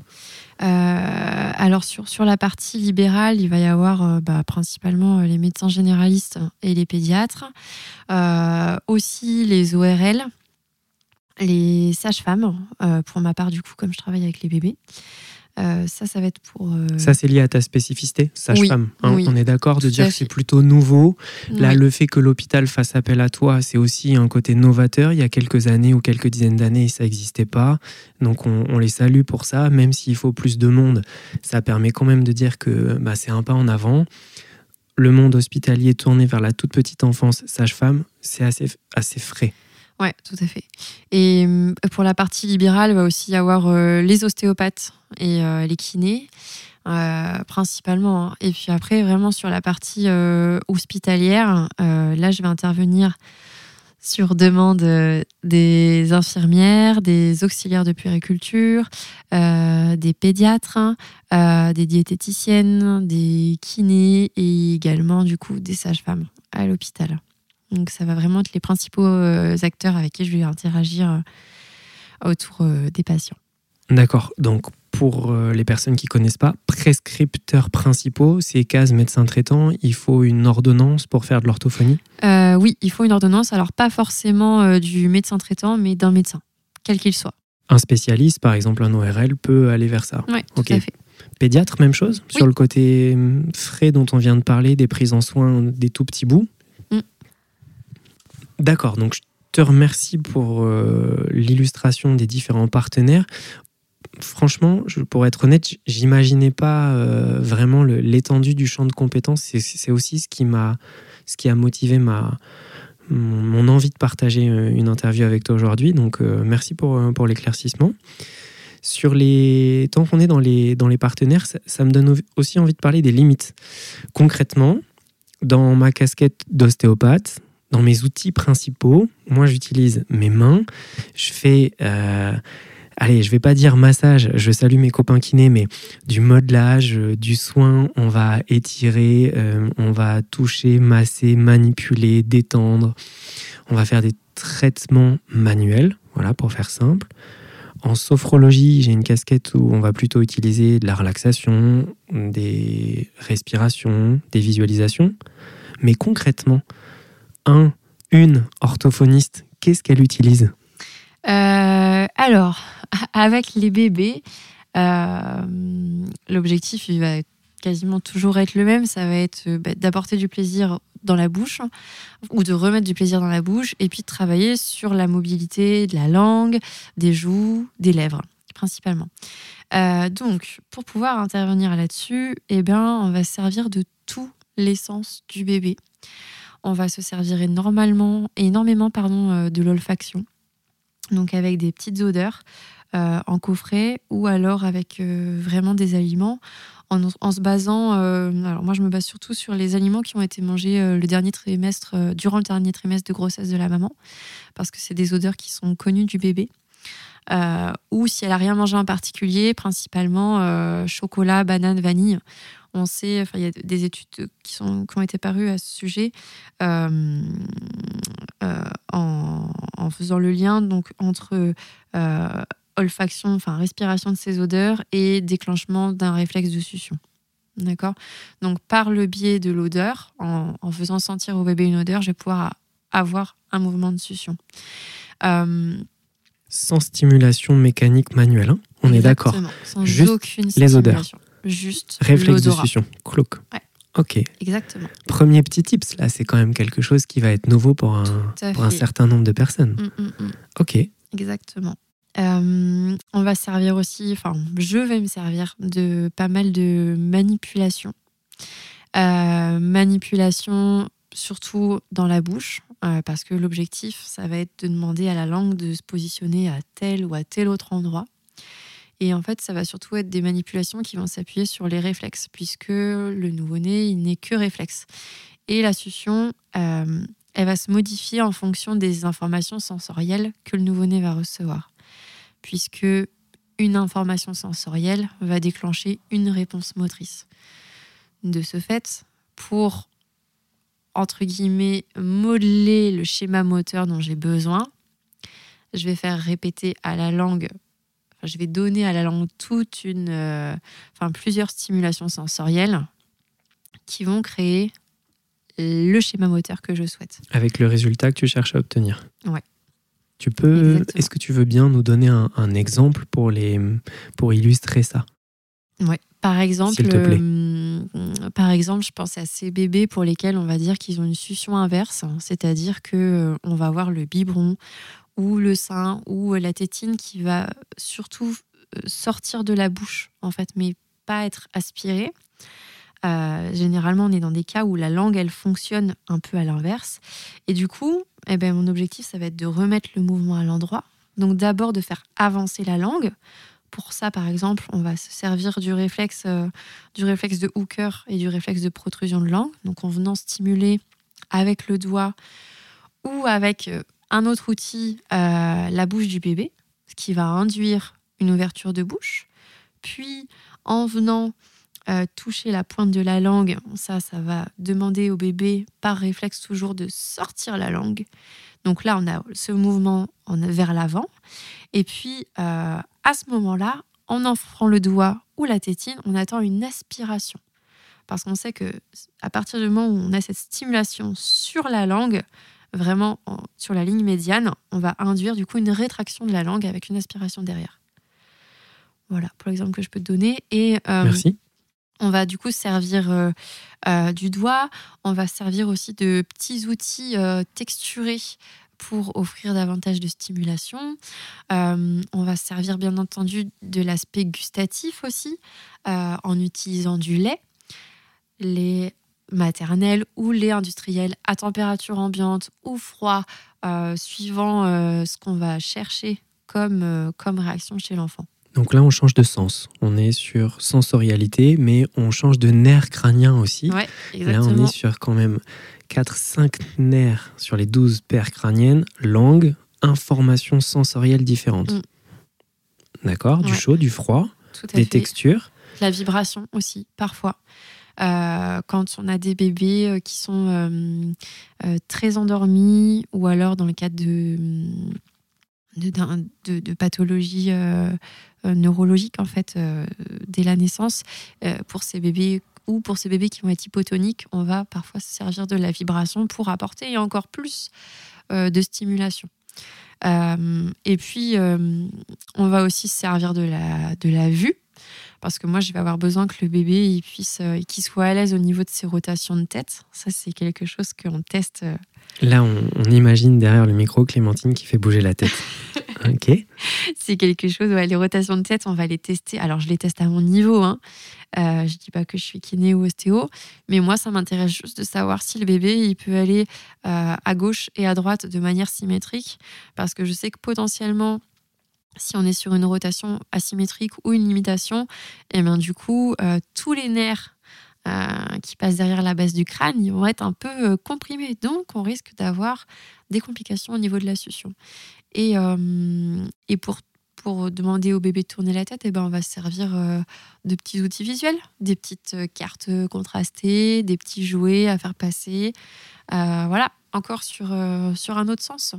Euh, alors sur, sur la partie libérale, il va y avoir euh, bah, principalement euh, les médecins généralistes et les pédiatres, aussi les ORL, les sages-femmes, euh, pour ma part, du coup, comme je travaille avec les bébés. Euh, ça, ça va être pour. Euh, ça, c'est lié à ta spécificité, sage-femme. Hein, on est d'accord de dire que c'est plutôt nouveau. Là, le fait que l'hôpital fasse appel à toi, c'est aussi un côté novateur. Il y a quelques années ou quelques dizaines d'années, ça n'existait pas. Donc, on, les salue pour ça. Même s'il faut plus de monde, ça permet quand même de dire que bah, c'est un pas en avant. Le monde hospitalier tourné vers la toute petite enfance, sage-femme, c'est assez, assez frais. Oui, tout à fait. Et euh, pour la partie libérale, il va aussi y avoir euh, les ostéopathes et euh, les kinés, principalement. Hein. Et puis après, vraiment sur la partie hospitalière, là, je vais intervenir sur demande des infirmières, des auxiliaires de puériculture, des pédiatres, des diététiciennes, des kinés et également du coup des sages-femmes à l'hôpital. Donc ça va vraiment être les principaux euh, acteurs avec qui je vais interagir autour des patients. D'accord. Donc, pour les personnes qui connaissent pas, prescripteurs principaux, c'est cases médecin traitant. Il faut une ordonnance pour faire de l'orthophonie? Oui, il faut une ordonnance. Alors, pas forcément du médecin traitant, mais d'un médecin, quel qu'il soit. Un spécialiste, par exemple un ORL, peut aller vers ça. Oui, tout à fait. Pédiatre, même chose? Sur le côté hum, frais dont on vient de parler, des prises en soins des tout petits bouts. D'accord, donc je te remercie pour euh, l'illustration des différents partenaires. Franchement, pour être honnête, j'imaginais pas euh, vraiment l'étendue du champ de compétences. C'est aussi ce qui m'a, ce qui a motivé ma, mon, envie de partager euh, une interview avec toi aujourd'hui. Donc, merci pour, pour l'éclaircissement. Sur les tant qu'on est dans les, dans les partenaires, ça, me donne aussi envie de parler des limites. Concrètement, dans ma casquette d'ostéopathe, dans mes outils principaux, moi j'utilise mes mains. Je fais, euh, allez, je vais pas dire massage, je salue mes copains kinés, mais du modelage, euh, du soin, on va étirer, euh, on va toucher, masser, manipuler, détendre. On va faire des traitements manuels, voilà, pour faire simple. En sophrologie, j'ai une casquette où on va plutôt utiliser de la relaxation, des respirations, des visualisations. Mais concrètement, un, une orthophoniste, qu'est-ce qu'elle utilise? Euh, Alors, avec les bébés, euh, l'objectif, va quasiment toujours être le même. Ça va être euh, bah, d'apporter du plaisir dans la bouche ou de remettre du plaisir dans la bouche et puis de travailler sur la mobilité de la langue, des joues, des lèvres principalement. Donc, pour pouvoir intervenir là-dessus, eh bien, on va se servir de tout l'essence du bébé. On va se servir énormément, énormément pardon, euh, de l'olfaction, donc avec des petites odeurs euh, en coffret ou alors avec vraiment des aliments en, se basant, euh, alors moi je me base surtout sur les aliments qui ont été mangés euh, le dernier trimestre, euh, durant le dernier trimestre de grossesse de la maman, parce que c'est des odeurs qui sont connues du bébé. ou si elle a rien mangé en particulier, principalement chocolat, banane, vanille. On sait, enfin il y a des études qui, sont, qui ont été parues à ce sujet en, en, faisant le lien donc entre olfaction, enfin respiration de ces odeurs et déclenchement d'un réflexe de succion. D'accord? Donc par le biais de l'odeur, en, faisant sentir au bébé une odeur, je vais pouvoir avoir un mouvement de succion. Euh, sans stimulation mécanique manuelle, hein on est d'accord. Sans Juste aucune les odeurs. Juste réflexe de succion. Clouk. Ok. Exactement. Premier petit tips, là, c'est quand même quelque chose qui va être nouveau pour un, pour un certain nombre de personnes. Mm, mm, mm. Ok. Exactement. Euh, on va servir aussi, enfin, je vais me servir de pas mal de manipulation. Euh, manipulation surtout dans la bouche, euh, parce que l'objectif, ça va être de demander à la langue de se positionner à tel ou à tel autre endroit. Et en fait, ça va surtout être des manipulations qui vont s'appuyer sur les réflexes, puisque le nouveau-né, il n'est que réflexe. Et la succion, elle va se modifier en fonction des informations sensorielles que le nouveau-né va recevoir puisque une information sensorielle va déclencher une réponse motrice. De ce fait, pour entre guillemets modeler le schéma moteur dont j'ai besoin, je vais faire répéter à la langue, je vais donner à la langue toute une, euh, enfin plusieurs stimulations sensorielles qui vont créer le schéma moteur que je souhaite. Avec le résultat que tu cherches à obtenir. Ouais. Tu peux, est-ce que tu veux bien nous donner un, exemple pour, les, pour illustrer ça? Oui, par exemple, euh, par exemple, je pense à ces bébés pour lesquels on va dire qu'ils ont une succion inverse, c'est-à-dire que euh, on va avoir le biberon ou le sein ou la tétine qui va surtout euh, sortir de la bouche en fait, mais pas être aspirée. généralement, on est dans des cas où la langue, elle fonctionne un peu à l'inverse. Et du coup, eh ben, mon objectif, ça va être de remettre le mouvement à l'endroit. Donc d'abord de faire avancer la langue. Pour ça, par exemple, on va se servir du réflexe, euh, du réflexe de hooker et du réflexe de protrusion de langue. Donc en venant stimuler avec le doigt ou avec euh, un autre outil euh, la bouche du bébé, ce qui va induire une ouverture de bouche. Puis en venant euh, toucher la pointe de la langue, ça, ça va demander au bébé, par réflexe toujours, de sortir la langue. Donc là, on a ce mouvement vers l'avant. Et puis, euh, à ce moment-là, en offrant le doigt ou la tétine, on attend une aspiration. Parce qu'on sait que à partir du moment où on a cette stimulation sur la langue, vraiment sur la ligne médiane, on va induire du coup une rétraction de la langue avec une aspiration derrière. Voilà, pour l'exemple que je peux te donner. Et, euh, Merci. On va du coup servir euh, euh, du doigt, on va servir aussi de petits outils texturés pour offrir davantage de stimulation. on va servir bien entendu de l'aspect gustatif aussi en utilisant du lait. Les maternels ou lait industriel à température ambiante ou froid, suivant ce qu'on va chercher comme, comme réaction chez l'enfant. Donc là, on change de sens. On est sur sensorialité, mais on change de nerf crânien aussi. Ouais, là, on est sur quand même 4-5 nerfs sur les 12 paires crâniennes, langue, informations sensorielles différentes. Mm. D'accord Du chaud, du froid, des textures. La vibration aussi, parfois. Euh, quand on a des bébés euh, qui sont euh, très endormis ou alors dans le cadre de, de, de, pathologies euh, neurologique en fait dès la naissance pour ces bébés ou pour ces bébés qui vont être hypotoniques, on va parfois se servir de la vibration pour apporter encore plus de stimulation. et puis, on va aussi se servir de la, de la vue, parce que moi, je vais avoir besoin que le bébé il puisse, qu'il soit à l'aise au niveau de ses rotations de tête. Ça, c'est quelque chose qu'on teste. Là, on, on, imagine derrière le micro Clémentine qui fait bouger la tête. ok. C'est quelque chose, les rotations de tête, on va les tester. Alors, je les teste à mon niveau. Hein. Euh, je dis pas que je suis kiné ou ostéo, mais moi, ça m'intéresse juste de savoir si le bébé, il peut aller euh, à gauche et à droite de manière symétrique, parce que je sais que potentiellement, si on est sur une rotation asymétrique ou une limitation, et eh bien du coup, euh, tous les nerfs euh, qui passent derrière la base du crâne, vont être un peu comprimés. Donc, on risque d'avoir des complications au niveau de la succion. Et, euh, et pour, pour demander au bébé de tourner la tête, et eh ben, on va se servir euh, de petits outils visuels, des petites euh, cartes contrastées, des petits jouets à faire passer. voilà, encore sur, sur un autre sens.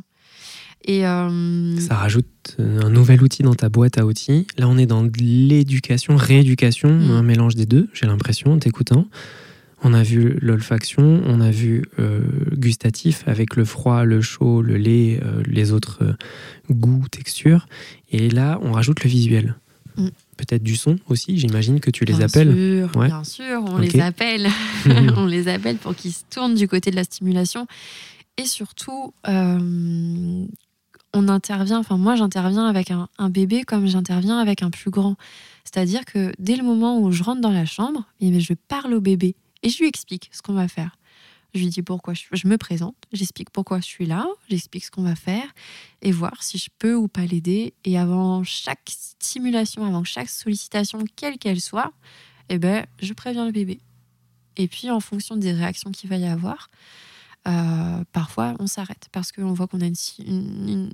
Et Ça rajoute un nouvel outil dans ta boîte à outils. Là, on est dans l'éducation, rééducation, mmh. un mélange des deux, j'ai l'impression, en t'écoutant. On a vu l'olfaction, on a vu euh, gustatif avec le froid, le chaud, le lait, euh, les autres euh, goûts, textures. Et là, on rajoute le visuel. Mm. Peut-être du son aussi, j'imagine que tu les appelles. Sûr, Bien sûr, on les appelle. on les appelle pour qu'ils se tournent du côté de la stimulation. Et surtout, on intervient, enfin moi j'interviens avec un, bébé comme j'interviens avec un plus grand. C'est-à-dire que dès le moment où je rentre dans la chambre, eh je parle au bébé et je lui explique ce qu'on va faire. Je lui dis pourquoi je, me présente, j'explique pourquoi je suis là, j'explique ce qu'on va faire et voir si je peux ou pas l'aider. Et avant chaque stimulation, avant chaque sollicitation, quelle qu'elle soit, eh ben, je préviens le bébé. Et puis en fonction des réactions qu'il va y avoir, euh, parfois on s'arrête parce qu'on voit qu'on a une,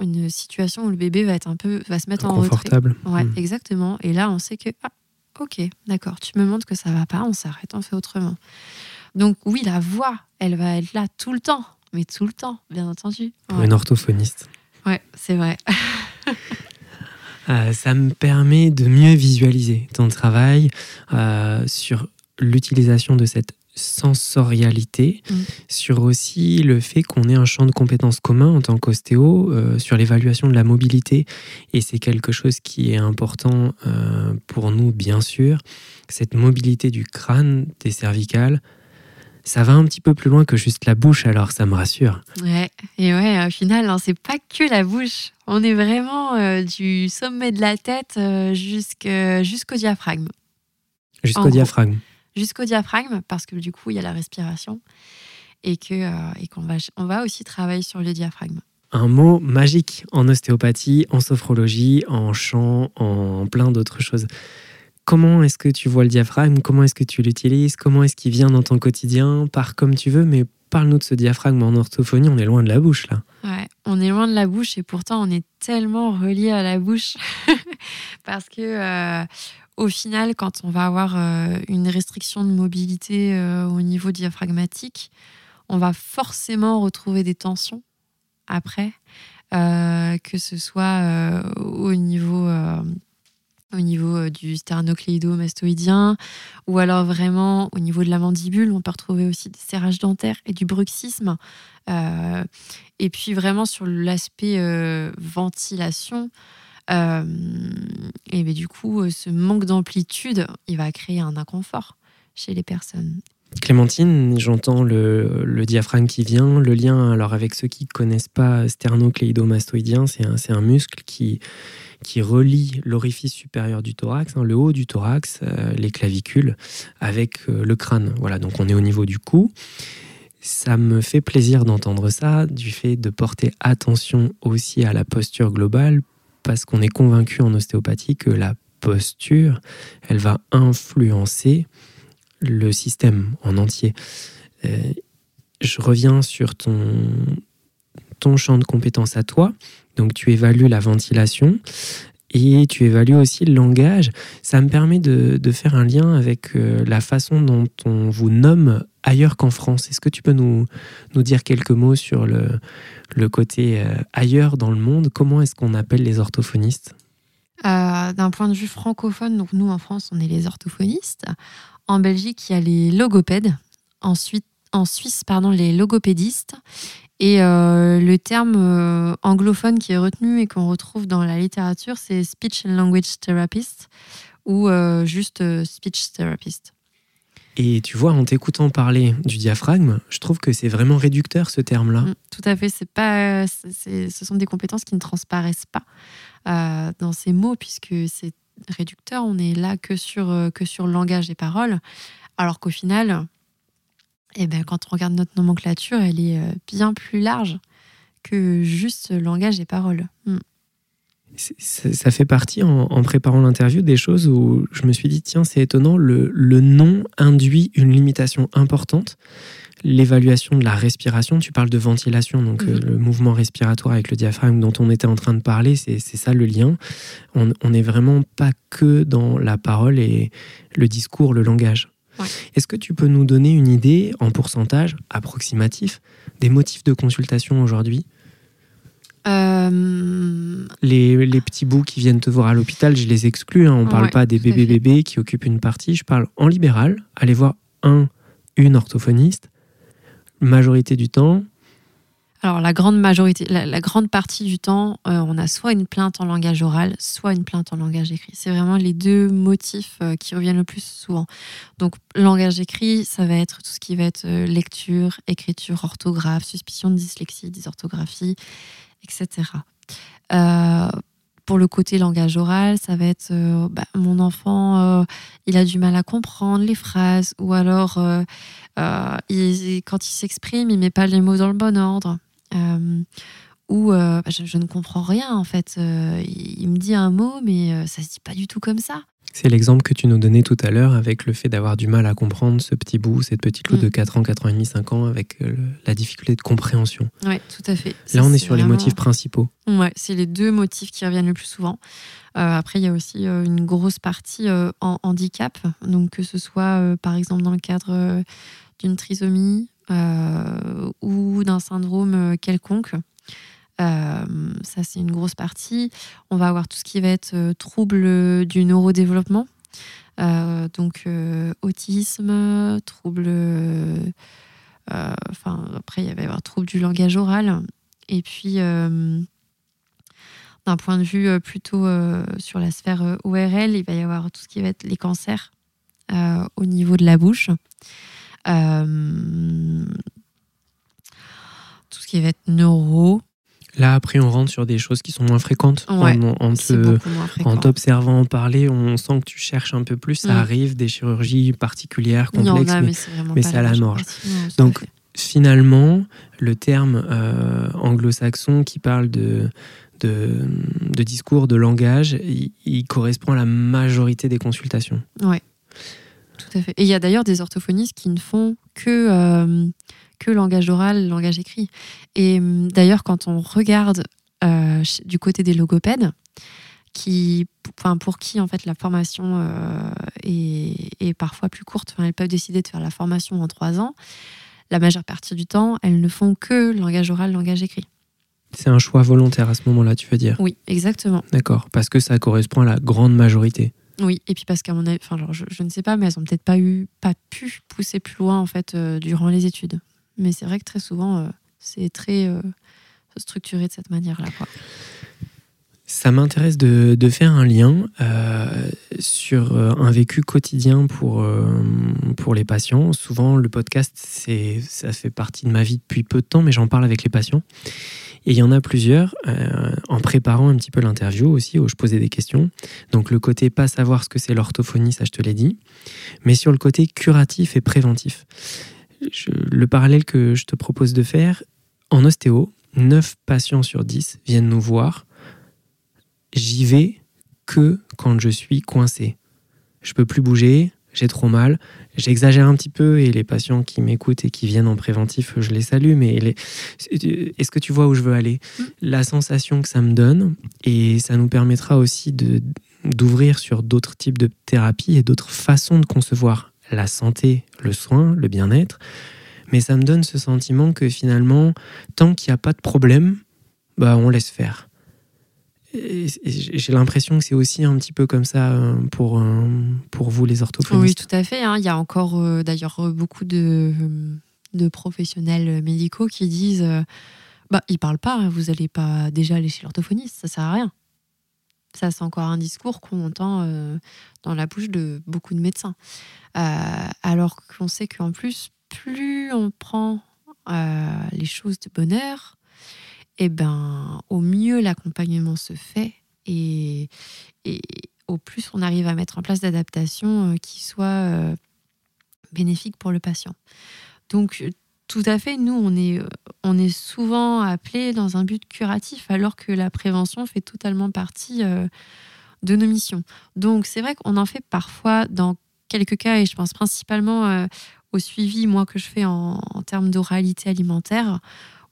une, situation où le bébé va être un peu va se mettre en retrait. Ouais, hmm. exactement. Et là, on sait que ah, Ok, d'accord. Tu me montres que ça va pas, on s'arrête, on fait autrement. Donc oui, la voix, elle va être là tout le temps, mais tout le temps, bien entendu. Pour une orthophoniste. Ouais, c'est vrai. Euh, ça me permet de mieux visualiser ton travail euh, sur l'utilisation de cette sensorialité, mm. sur aussi le fait qu'on ait un champ de compétences commun en tant qu'ostéo, euh, sur l'évaluation de la mobilité. Et c'est quelque chose qui est important euh, pour nous, bien sûr. Cette mobilité du crâne, des cervicales, ça va un petit peu plus loin que juste la bouche, alors ça me rassure. Ouais, et ouais, au final, hein, c'est pas que la bouche. On est vraiment euh, du sommet de la tête jusqu'au diaphragme. Jusqu'au diaphragme jusqu'au diaphragme, parce que du coup, il y a la respiration, et qu'on euh, qu'on va, on va aussi travailler sur le diaphragme. Un mot magique en ostéopathie, en sophrologie, en chant, en plein d'autres choses. Comment est-ce que tu vois le diaphragme? Comment est-ce que tu l'utilises? Comment est-ce qu'il vient dans ton quotidien? Par comme tu veux, mais parle-nous de ce diaphragme en orthophonie. On est loin de la bouche là. Ouais, on est loin de la bouche et pourtant on est tellement relié à la bouche parce que euh, au final, quand on va avoir euh, une restriction de mobilité euh, au niveau diaphragmatique, on va forcément retrouver des tensions après, que ce soit au niveau au niveau euh, du sternocléido-mastoïdien, ou alors vraiment au niveau de la mandibule, on peut retrouver aussi des serrages dentaires et du bruxisme. Euh, et puis vraiment sur l'aspect euh, et ben, du coup, ce manque d'amplitude, il va créer un inconfort chez les personnes. Clémentine, j'entends le, diaphragme qui vient, le lien alors avec ceux qui ne connaissent pas sternocléido-mastoïdien, c'est un, muscle qui, relie l'orifice supérieur du thorax, hein, le haut du thorax, euh, les clavicules, avec euh, le crâne. Voilà, donc on est au niveau du cou. Ça me fait plaisir d'entendre ça, du fait de porter attention aussi à la posture globale, parce qu'on est convaincu en ostéopathie que la posture, elle va influencer le système en entier. Euh, je reviens sur ton, ton champ de compétences à toi. Donc tu évalues la ventilation et tu évalues aussi le langage. Ça me permet de, faire un lien avec euh, la façon dont on vous nomme ailleurs qu'en France. Est-ce que tu peux nous, nous dire quelques mots sur le, le côté euh, ailleurs dans le monde? Comment est-ce qu'on appelle les orthophonistes? Euh, D'un point de vue francophone, donc nous en France, on est les orthophonistes. En Belgique, il y a les logopèdes. Ensuite, en Suisse, pardon, les logopédistes. Et euh, le terme anglophone qui est retenu et qu'on retrouve dans la littérature, c'est speech and language therapist ou juste speech therapist. Et tu vois, en t'écoutant parler du diaphragme, je trouve que c'est vraiment réducteur ce terme-là. Mm, tout à fait. C'est pas, ce sont des compétences qui ne transparaissent pas dans ces mots puisque c'est réducteur. On est là que sur que sur le langage et paroles, alors qu'au final, eh ben, quand on regarde notre nomenclature, elle est euh, bien plus large que juste langage et parole. Hmm. Ça fait partie, en, préparant l'interview, des choses où je me suis dit, tiens, c'est étonnant, le, le nom induit une limitation importante. L'évaluation de la respiration, tu parles de ventilation, donc euh, le mouvement respiratoire avec le diaphragme dont on était en train de parler, c'est ça le lien. On n'est vraiment pas que dans la parole et le discours, le langage. Est-ce que tu peux nous donner une idée en pourcentage approximatif des motifs de consultation aujourd'hui? Euh, les, les, petits bouts qui viennent te voir à l'hôpital, je les exclus. Hein. On ne parle pas des bébés bébés qui occupent une partie. Je parle en libéral. Allez voir un, une orthophoniste. Majorité du temps, alors la grande majorité, la, grande partie du temps, euh, on a soit une plainte en langage oral, soit une plainte en langage écrit. C'est vraiment les deux motifs euh, qui reviennent le plus souvent. Donc langage écrit, ça va être tout ce qui va être lecture, écriture, orthographe, suspicion de dyslexie, dysorthographie, etc. pour le côté langage oral, ça va être bah, mon enfant, il a du mal à comprendre les phrases, ou alors quand il s'exprime, il met pas les mots dans le bon ordre. Euh, euh, bah, je, ne comprends rien en fait. Euh, il, me dit un mot, mais ça se dit pas du tout comme ça. C'est l'exemple que tu nous donnais tout à l'heure avec le fait d'avoir du mal à comprendre ce petit bout, cette petite loup de 4 mm. ans, 4 ans et demi, 5 ans, avec la difficulté de compréhension. Oui, tout à fait. Là, on est, sur les motifs principaux. Ouais, c'est les deux motifs qui reviennent le plus souvent. après, il y a aussi une grosse partie en handicap, donc que ce soit par exemple dans le cadre d'une trisomie, euh, ou d'un syndrome euh, quelconque. Euh, ça, c'est une grosse partie. On va avoir tout ce qui va être trouble du neurodéveloppement. donc, autisme, trouble. Enfin, après, il va y avoir trouble du langage oral. Et puis, d'un point de vue plutôt sur la sphère ORL, il va y avoir tout ce qui va être les cancers au niveau de la bouche. Euh, tout ce qui va être neuro. Là, après, on rentre sur des choses qui sont moins fréquentes. en, t'observant parler, on sent que tu cherches un peu plus. Ça mm. arrive, des chirurgies particulières, complexes, mais, c'est à la marge. Donc, finalement, le terme euh, anglo-saxon qui parle de, de, discours, de langage, il, il, correspond à la majorité des consultations. Ouais. Et il y a d'ailleurs des orthophonistes qui ne font que, euh, que langage oral, langage écrit. Et euh, d'ailleurs, quand on regarde euh, du côté des logopèdes, qui, enfin, pour qui en fait la formation est, est, parfois plus courte, enfin, elles peuvent décider de faire la formation en trois ans. la majeure partie du temps, elles ne font que langage oral, langage écrit. C'est un choix volontaire à ce moment-là, tu veux dire? Oui, exactement. D'accord, parce que ça correspond à la grande majorité. Oui, et puis parce qu'à mon avis, enfin, je, je, ne sais pas, mais elles ont peut-être pas eu, pas pu pousser plus loin en fait euh, durant les études. Mais c'est vrai que très souvent, euh, c'est très euh, structuré de cette manière-là. Ça m'intéresse de, faire un lien sur un vécu quotidien pour, pour les patients. Souvent, le podcast, ça fait partie de ma vie depuis peu de temps, mais j'en parle avec les patients. Et il y en a plusieurs, euh, en préparant un petit peu l'interview aussi, où je posais des questions. Donc le côté pas savoir ce que c'est l'orthophonie, ça je te l'ai dit, mais sur le côté curatif et préventif. Le parallèle que je te propose de faire, en ostéo, 9 patients sur 10 viennent nous voir. J'y vais que quand je suis coincé. Je peux plus bouger, j'ai trop mal. J'exagère un petit peu et les patients qui m'écoutent et qui viennent en préventif, je les salue, mais est-ce que tu vois où je veux aller? Mm. La sensation que ça me donne, et ça nous permettra aussi d'ouvrir sur d'autres types de thérapies et d'autres façons de concevoir la santé, le soin, le bien-être. Mais ça me donne ce sentiment que finalement, tant qu'il n'y a pas de problème, bah, on laisse faire j'ai l'impression que c'est aussi un petit peu comme ça euh, pour, euh, pour vous, les orthophonistes. Oui, tout à fait. Hein. Il y a encore euh, d'ailleurs beaucoup de, professionnels médicaux qui disent bah, ils parlent pas, hein. vous n'allez pas déjà aller chez l'orthophoniste, ça sert à rien. Ça, c'est encore un discours qu'on entend dans la bouche de beaucoup de médecins. alors qu'on sait qu'en plus, plus on prend les choses de bonheur, eh ben, au mieux l'accompagnement se fait et, au plus on arrive à mettre en place d'adaptations euh, qui soient euh, bénéfiques pour le patient. Donc, tout à fait, nous, on est, euh, on est souvent appelés dans un but curatif, alors que la prévention fait totalement partie de nos missions. Donc, c'est vrai qu'on en fait parfois dans quelques cas, et je pense principalement au suivi, moi, que je fais en termes d'oralité alimentaire,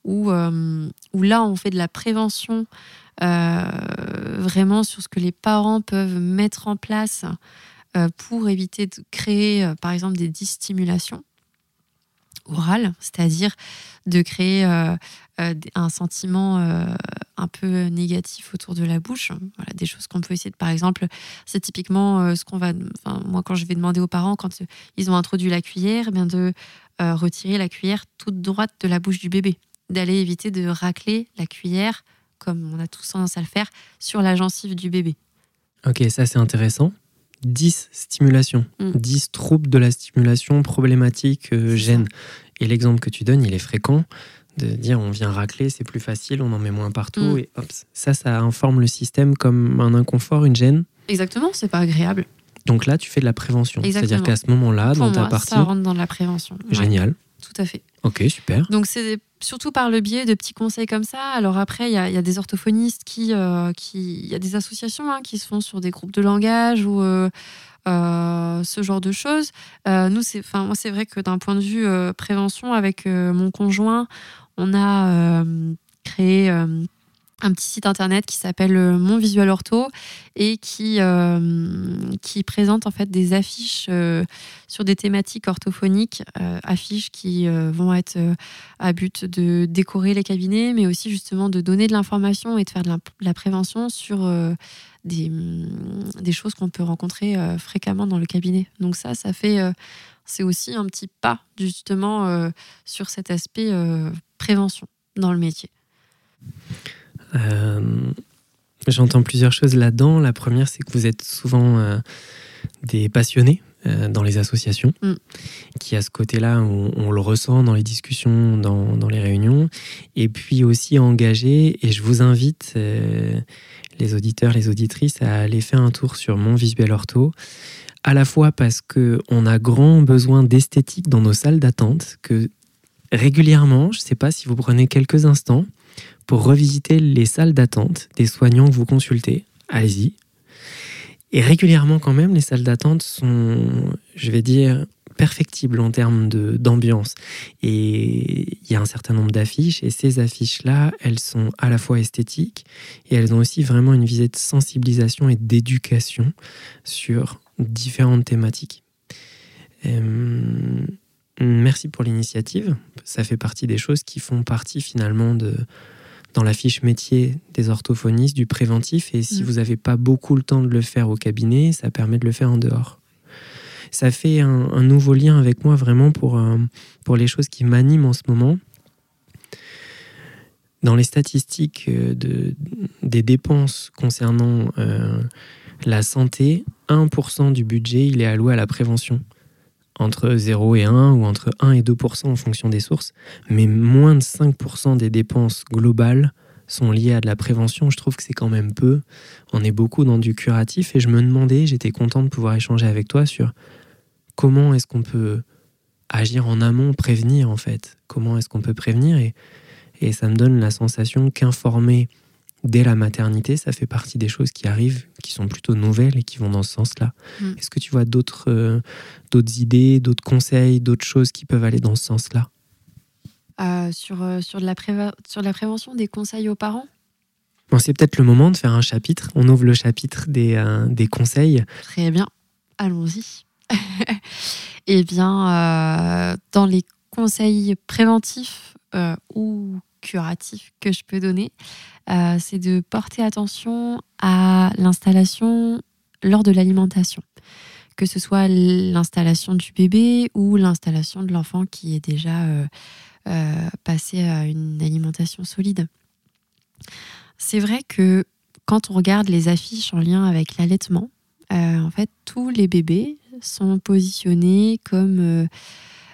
où, euh, là, on fait de la prévention euh, vraiment sur ce que les parents peuvent mettre en place euh, pour éviter de créer, par exemple, des dystimulations orales, c'est-à-dire de créer un sentiment un peu négatif autour de la bouche. Voilà, des choses qu'on peut essayer de, par exemple, c'est typiquement ce qu'on va, moi quand je vais demander aux parents quand ils ont introduit la cuillère, eh bien de retirer la cuillère toute droite de la bouche du bébé d'aller éviter de racler la cuillère, comme on a tous tendance à le faire, sur la gencive du bébé. Ok, ça c'est intéressant. 10 stimulations, 10 mm. troubles de la stimulation problématiques, euh, gêne. Et l'exemple que tu donnes, il est fréquent de dire on vient racler, c'est plus facile, on en met moins partout, mm. et hop, ça, ça informe le système comme un inconfort, une gêne. Exactement, c'est pas agréable. Donc là, tu fais de la prévention. C'est-à-dire qu'à ce moment-là, dans ta partie. Ça rentre dans la prévention. Génial. Tout à fait. Ok, super. Donc c'est surtout par le biais de petits conseils comme ça. Alors après, il y, a des orthophonistes qui, euh, qui, il y a des associations hein, qui se font sur des groupes de langage ou euh, euh, ce genre de choses. nous, enfin moi, c'est vrai que d'un point de vue prévention, avec mon conjoint, on a créé un petit site internet qui s'appelle euh, Mon Visual Ortho et qui, euh, qui présente en fait des affiches euh, sur des thématiques orthophoniques, affiches qui vont être à but de décorer les cabinets, mais aussi justement de donner de l'information et de faire de la, prévention sur des, mm, des, choses qu'on peut rencontrer fréquemment dans le cabinet. Donc ça, ça fait, c'est aussi un petit pas justement sur cet aspect prévention dans le métier. Euh, j'entends plusieurs choses là-dedans. La première, c'est que vous êtes souvent euh, des passionnés euh, dans les associations, mm. qui à ce côté-là, on, le ressent dans les discussions, dans, dans, les réunions, et puis aussi engagés. Et je vous invite, les auditeurs, les auditrices, à aller faire un tour sur mon visuel ortho, à la fois parce qu'on a grand besoin d'esthétique dans nos salles d'attente, que régulièrement, je ne sais pas si vous prenez quelques instants, pour revisiter les salles d'attente des soignants que vous consultez. Allez-y. Et régulièrement quand même, les salles d'attente sont, je vais dire, perfectibles en termes d'ambiance. Et il y a un certain nombre d'affiches, et ces affiches-là, elles sont à la fois esthétiques, et elles ont aussi vraiment une visée de sensibilisation et d'éducation sur différentes thématiques. Merci pour l'initiative. Ça fait partie des choses qui font partie finalement de, dans la fiche métier des orthophonistes, du préventif. Et si Mm. vous n'avez pas beaucoup le temps de le faire au cabinet, ça permet de le faire en dehors. Ça fait un, un nouveau lien avec moi vraiment pour, euh, pour les choses qui m'animent en ce moment. Dans les statistiques euh, de, des dépenses concernant euh, la santé, 1% du budget il est alloué à la prévention. Entre 0 et 1 ou entre 1 et 2% en fonction des sources. Mais moins de 5% des dépenses globales sont liées à de la prévention. Je trouve que c'est quand même peu. On est beaucoup dans du curatif et je me demandais, j'étais content de pouvoir échanger avec toi sur comment est-ce qu'on peut agir en amont, prévenir en fait. Comment est-ce qu'on peut prévenir et, et ça me donne la sensation qu'informer dès la maternité, ça fait partie des choses qui arrivent, qui sont plutôt nouvelles et qui vont dans ce sens-là. Mm. Est-ce que tu vois d'autres euh, d'autres idées, d'autres conseils, d'autres choses qui peuvent aller dans ce sens-là? Euh, sur, euh, sur, de la préva- sur de la prévention, des conseils aux parents? Bon, c'est peut-être le moment de faire un chapitre. On ouvre le chapitre des, des conseils. Très bien, allons-y. eh bien, dans les conseils préventifs ou curatifs que je peux donner, euh, c'est de porter attention à l'installation lors de l'alimentation, que ce soit l'installation du bébé ou l'installation de l'enfant qui est déjà euh, euh, passé à une alimentation solide. C'est vrai que quand on regarde les affiches en lien avec l'allaitement, en fait, tous les bébés sont positionnés comme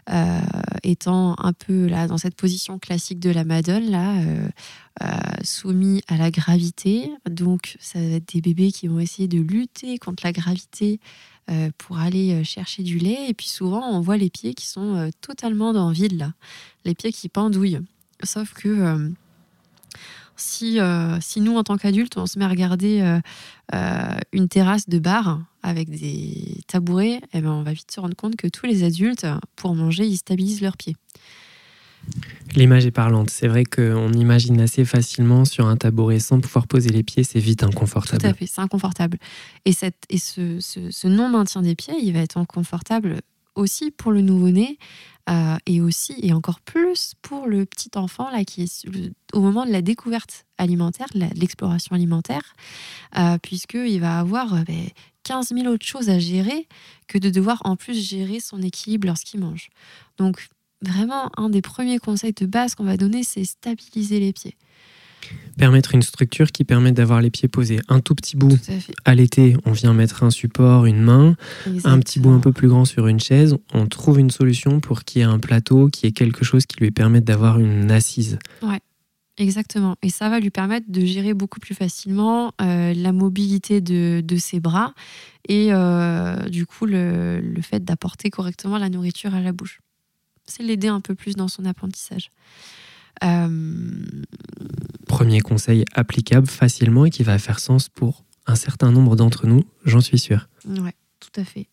euh, étant un peu là dans cette position classique de la Madone, là, euh, euh, soumis à la gravité. Donc, ça va être des bébés qui vont essayer de lutter contre la gravité pour aller chercher du lait. Et puis souvent, on voit les pieds qui sont totalement dans le vide, là, les pieds qui pendouillent. Sauf que si, euh, si nous, en tant qu'adultes, on se met à regarder euh, euh, une terrasse de bar avec des tabourets, eh ben, on va vite se rendre compte que tous les adultes, pour manger, ils stabilisent leurs pieds. L'image est parlante. C'est vrai qu'on imagine assez facilement sur un tabouret sans pouvoir poser les pieds, c'est vite Tout inconfortable. à fait, c'est inconfortable. Et, cette, et ce, ce- ce non-maintien des pieds, il va être inconfortable aussi pour le nouveau-né euh, et aussi et encore plus pour le petit enfant là qui est au moment de la découverte alimentaire, l'exploration alimentaire, euh, puisqu'il va avoir euh, ben, 15 000 autres choses à gérer que de devoir en plus gérer son équilibre lorsqu'il mange. Donc vraiment, un des premiers conseils de base qu'on va donner, c'est stabiliser les pieds. Permettre une structure qui permet d'avoir les pieds posés. Un tout petit bout Tout à l'été, on vient mettre un support, une main. Un petit bout un peu plus grand sur une chaise. On trouve une solution pour qu'il y ait un plateau, qui ait quelque chose qui lui permette d'avoir une assise. Exactement. Et ça va lui permettre de gérer beaucoup plus facilement euh, la mobilité de, de ses bras et euh, du coup le, le fait d'apporter correctement la nourriture à la bouche. C'est l'aider un peu plus dans son apprentissage. Euh, Premier conseil applicable facilement et qui va faire sens pour un certain nombre d'entre nous, j'en suis sûr. ouais, tout à fait.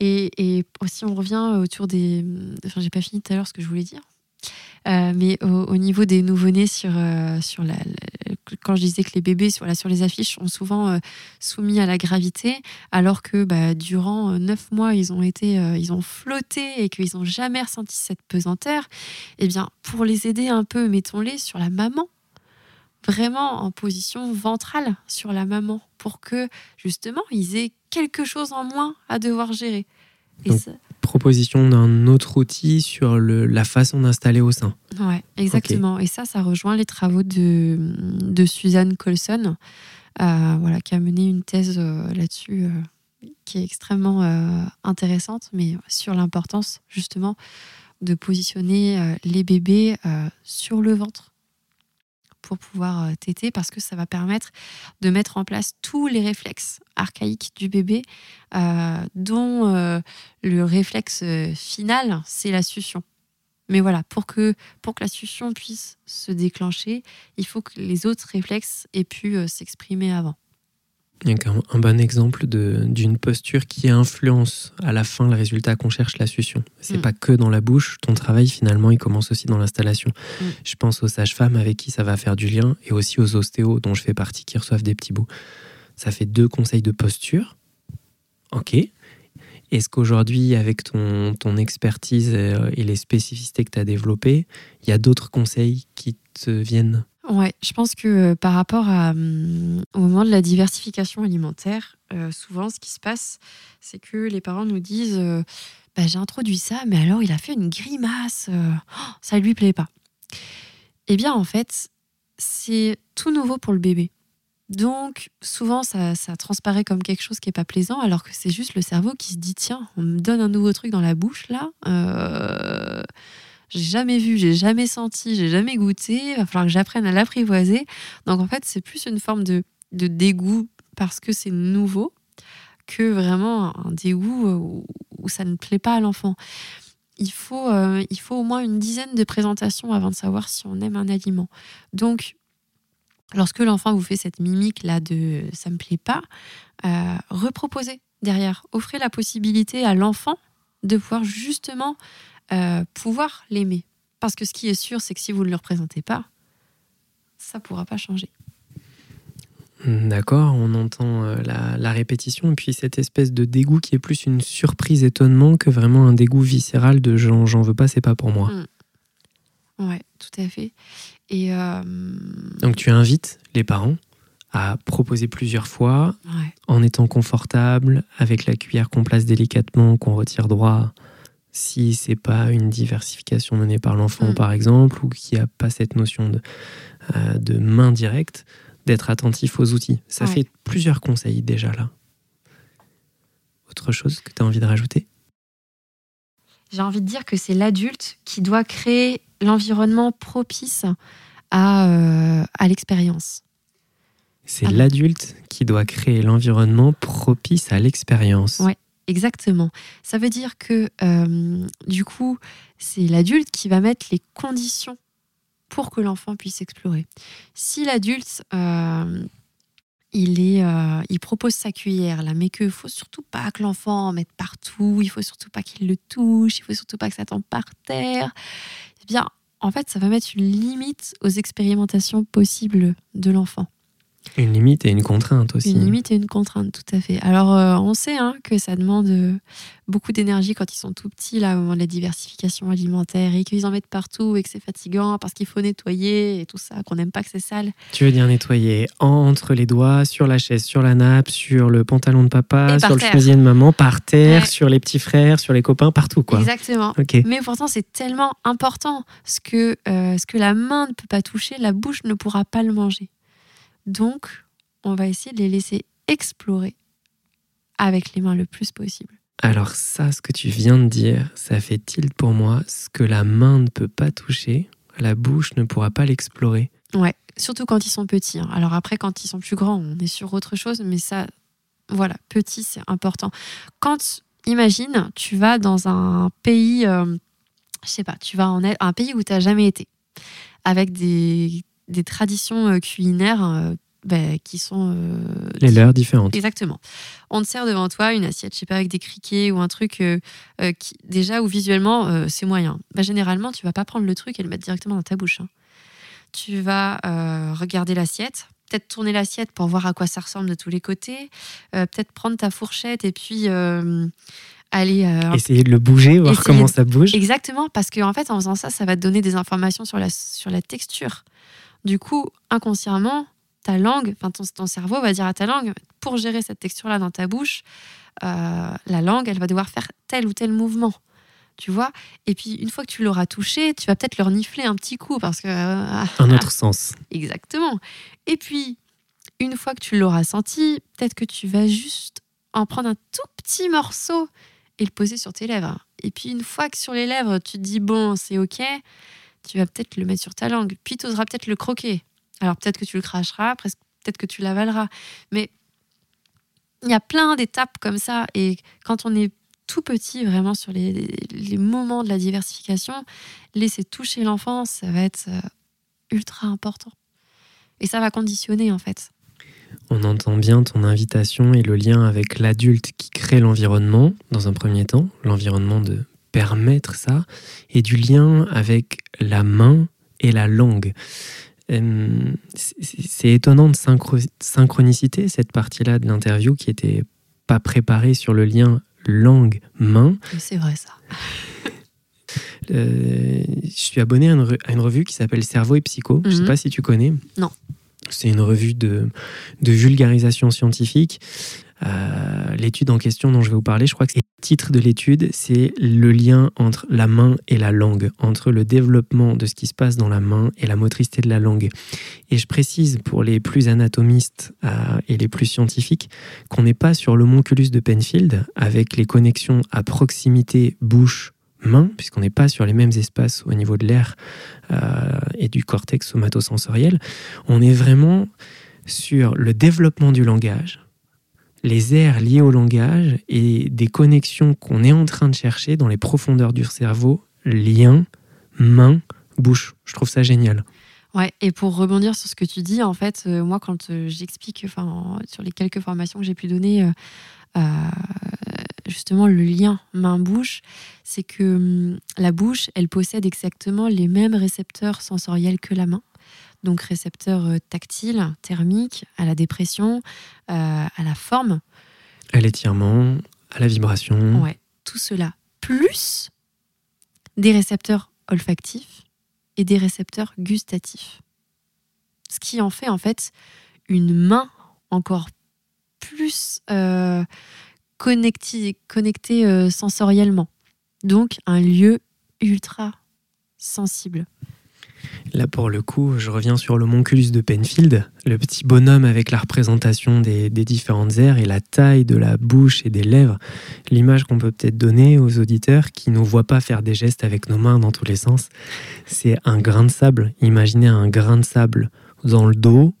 Et, et si on revient autour des... Enfin, j'ai pas fini tout à l'heure ce que je voulais dire. Euh, mais au, au niveau des nouveau-nés sur, euh, sur la- quand je disais que les bébés sur, les affiches sont souvent euh, soumis à la gravité, alors que bah, durant euh, neuf mois ils ont été, euh, ils ont flotté et qu'ils n'ont jamais ressenti cette pesanteur, eh bien pour les aider un peu, mettons-les sur la maman, vraiment en position ventrale sur la maman, pour que justement ils aient quelque chose en moins à devoir gérer. Et Donc, ça- Proposition d'un autre outil sur le- la façon d'installer au sein. Ouais, exactement. Et ça, ça rejoint les travaux de, de Suzanne Colson, euh, voilà, qui a mené une thèse euh, là-dessus euh, qui est extrêmement intéressante, mais sur l'importance justement de positionner les bébés sur le ventre pour pouvoir euh, téter, parce que ça va permettre de mettre en place tous les réflexes archaïques du bébé, euh, dont euh, le réflexe final, c'est la succion. Mais voilà, pour que, pour que la succion puisse se déclencher, il faut que les autres réflexes aient pu s'exprimer avant. Il y a un, un bon exemple d'une posture qui influence à la fin le résultat qu'on cherche, la succion. C'est Mm. pas que dans la bouche, ton travail finalement il commence aussi dans l'installation. Mm. Je pense aux sages-femmes avec qui ça va faire du lien et aussi aux ostéos dont je fais partie qui reçoivent des petits bouts. Ça fait deux conseils de posture. Ok. Est-ce qu'aujourd'hui, avec ton, ton expertise euh, et les spécificités que tu as développées, il y a d'autres conseils qui te viennent? Ouais, je pense que euh, par rapport hum, au moment de la diversification alimentaire, euh, souvent ce qui se passe, c'est que les parents nous disent bah, J'ai introduit ça, mais alors il a fait une grimace, oh, ça lui plaît pas. Eh bien, en fait, c'est tout nouveau pour le bébé. Donc, souvent, ça, transparaît comme quelque chose qui n'est pas plaisant, alors que c'est juste le cerveau qui se dit tiens, on me donne un nouveau truc dans la bouche là. Euh, j'ai jamais vu, j'ai jamais senti, j'ai jamais goûté. Il va falloir que j'apprenne à l'apprivoiser. Donc, en fait, c'est plus une forme de, dégoût parce que c'est nouveau que vraiment un dégoût où, ça ne plaît pas à l'enfant. Il faut, euh, il faut au moins une dizaine de présentations avant de savoir si on aime un aliment. Donc, lorsque l'enfant vous fait cette mimique là de ça me plaît pas, euh, reproposez derrière, offrez la possibilité à l'enfant de pouvoir justement euh, pouvoir l'aimer. Parce que ce qui est sûr, c'est que si vous ne le représentez pas, ça ne pourra pas changer. D'accord, on entend euh, la, répétition et puis cette espèce de dégoût qui est plus une surprise, étonnement que vraiment un dégoût viscéral de j'en veux pas, c'est pas pour moi. Mmh. Ouais, tout à fait. Et euh, Donc tu invites les parents à proposer plusieurs fois, en étant confortable, avec la cuillère qu'on place délicatement, qu'on retire droit, si c'est pas une diversification menée par l'enfant, mm. par exemple, ou qui a pas cette notion de, euh, de main directe, d'être attentif aux outils. Ça fait plusieurs conseils déjà là. Autre chose que tu as envie de rajouter? J'ai envie de dire que c'est l'adulte qui doit créer l'environnement propice à, euh, à l'expérience. C'est l'adulte qui doit créer l'environnement propice à l'expérience. Exactement. Ça veut dire que euh, du coup, c'est l'adulte qui va mettre les conditions pour que l'enfant puisse explorer. Si l'adulte, euh, il, est, il propose sa cuillère, là, mais qu'il faut surtout pas que l'enfant en mette partout, il faut surtout pas qu'il le touche, il faut surtout pas que ça tombe par terre, eh bien, en fait, ça va mettre une limite aux expérimentations possibles de l'enfant. Une limite et une contrainte aussi. Une limite et une contrainte, tout à fait. Alors, euh, on sait hein, que ça demande euh, beaucoup d'énergie quand ils sont tout petits, là, au moment de la diversification alimentaire, et qu'ils en mettent partout, et que c'est fatigant parce qu'il faut nettoyer et tout ça, qu'on n'aime pas que c'est sale. Tu veux dire nettoyer entre les doigts, sur la chaise, sur la nappe, sur le pantalon de papa, sur le chemisier de maman, par terre, sur les petits frères, sur les copains, partout, quoi. Exactement. Mais pourtant, c'est tellement important. Ce que, euh, ce que la main ne peut pas toucher, la bouche ne pourra pas le manger. Donc, on va essayer de les laisser explorer avec les mains le plus possible. Alors ça, ce que tu viens de dire, ça fait tilt pour moi. Ce que la main ne peut pas toucher, la bouche ne pourra pas l'explorer? Ouais, surtout quand ils sont petits. Hein. Alors après, quand ils sont plus grands, on est sur autre chose, mais ça, voilà, petit, c'est important. Quand, imagine, tu vas dans un pays, euh, je sais pas, tu vas en un pays où tu n'as jamais été, avec des des traditions euh, culinaires euh, bah, qui sont. Euh, les leurs différentes. Exactement. On te sert devant toi une assiette, je sais pas, avec des criquets ou un truc qui, déjà où visuellement c'est moyen. Bah, généralement, tu vas pas prendre le truc et le mettre directement dans ta bouche. Hein. Tu vas regarder l'assiette, peut-être tourner l'assiette pour voir à quoi ça ressemble de tous les côtés, peut-être prendre ta fourchette et puis aller essayer de le bouger, voir comment ça bouge. Exactement, parce qu'en en fait, en faisant ça, ça va te donner des informations sur la, sur la texture. Du coup, inconsciemment, ta langue, enfin ton, cerveau va dire à ta langue, pour gérer cette texture-là dans ta bouche, euh, la langue, elle va devoir faire tel ou tel mouvement. Tu vois Et puis, une fois que tu l'auras touché, tu vas peut-être le renifler un petit coup parce que. Euh, un autre sens. Exactement. Et puis, une fois que tu l'auras senti, peut-être que tu vas juste en prendre un tout petit morceau et le poser sur tes lèvres. Et puis, une fois que sur les lèvres, tu te dis, bon, c'est OK, tu vas peut-être le mettre sur ta langue, puis tu oseras peut-être le croquer. Alors peut-être que tu le cracheras, peut-être que tu l'avaleras. Mais il y a plein d'étapes comme ça. Et quand on est tout petit, vraiment sur les, moments de la diversification, laisser toucher l'enfant, ça va être euh, ultra important. Et ça va conditionner en fait. On entend bien ton invitation et le lien avec l'adulte qui crée l'environnement, dans un premier temps, l'environnement de permettre ça, et du lien avec la main et la langue. C'est étonnant de synchronicité, cette partie-là de l'interview qui était pas préparée sur le lien langue, main. C'est vrai ça. Euh, je suis abonné à une, revue qui s'appelle Cerveau et Psycho. Je ne sais mhm. pas si tu connais. Non. C'est une revue de, de vulgarisation scientifique. Euh, l'étude en question dont je vais vous parler, je crois que le titre de l'étude, c'est le lien entre la main et la langue, entre le développement de ce qui se passe dans la main et la motricité de la langue. Et je précise pour les plus anatomistes euh, et les plus scientifiques qu'on n'est pas sur l'homonculus de Penfield avec les connexions à proximité bouche main, puisqu'on n'est pas sur les mêmes espaces au niveau de l'air euh, et du cortex somatosensoriel. On est vraiment sur le développement du langage, les aires liées au langage et des connexions qu'on est en train de chercher dans les profondeurs du cerveau, lien, main, bouche. Je trouve ça génial. Ouais, et pour rebondir sur ce que tu dis, en fait, euh, moi, quand euh, j'explique, enfin, sur les quelques formations que j'ai pu donner, euh, justement, le lien main-bouche, c'est que hum, la bouche, elle possède exactement les mêmes récepteurs sensoriels que la main donc récepteurs euh, tactiles, thermiques, à la dépression, euh, à la forme. À l'étirement, à la vibration. Ouais, tout cela. Plus des récepteurs olfactifs et des récepteurs gustatifs. Ce qui en fait en fait une main encore plus euh, connectée, connectée sensoriellement. Donc un lieu ultra sensible. Là, pour le coup, je reviens sur l'homonculus de Penfield, le petit bonhomme avec la représentation des, différentes aires et la taille de la bouche et des lèvres. L'image qu'on peut peut-être donner aux auditeurs qui ne voient pas faire des gestes avec nos mains dans tous les sens, c'est un grain de sable. Imaginez un grain de sable dans le dos,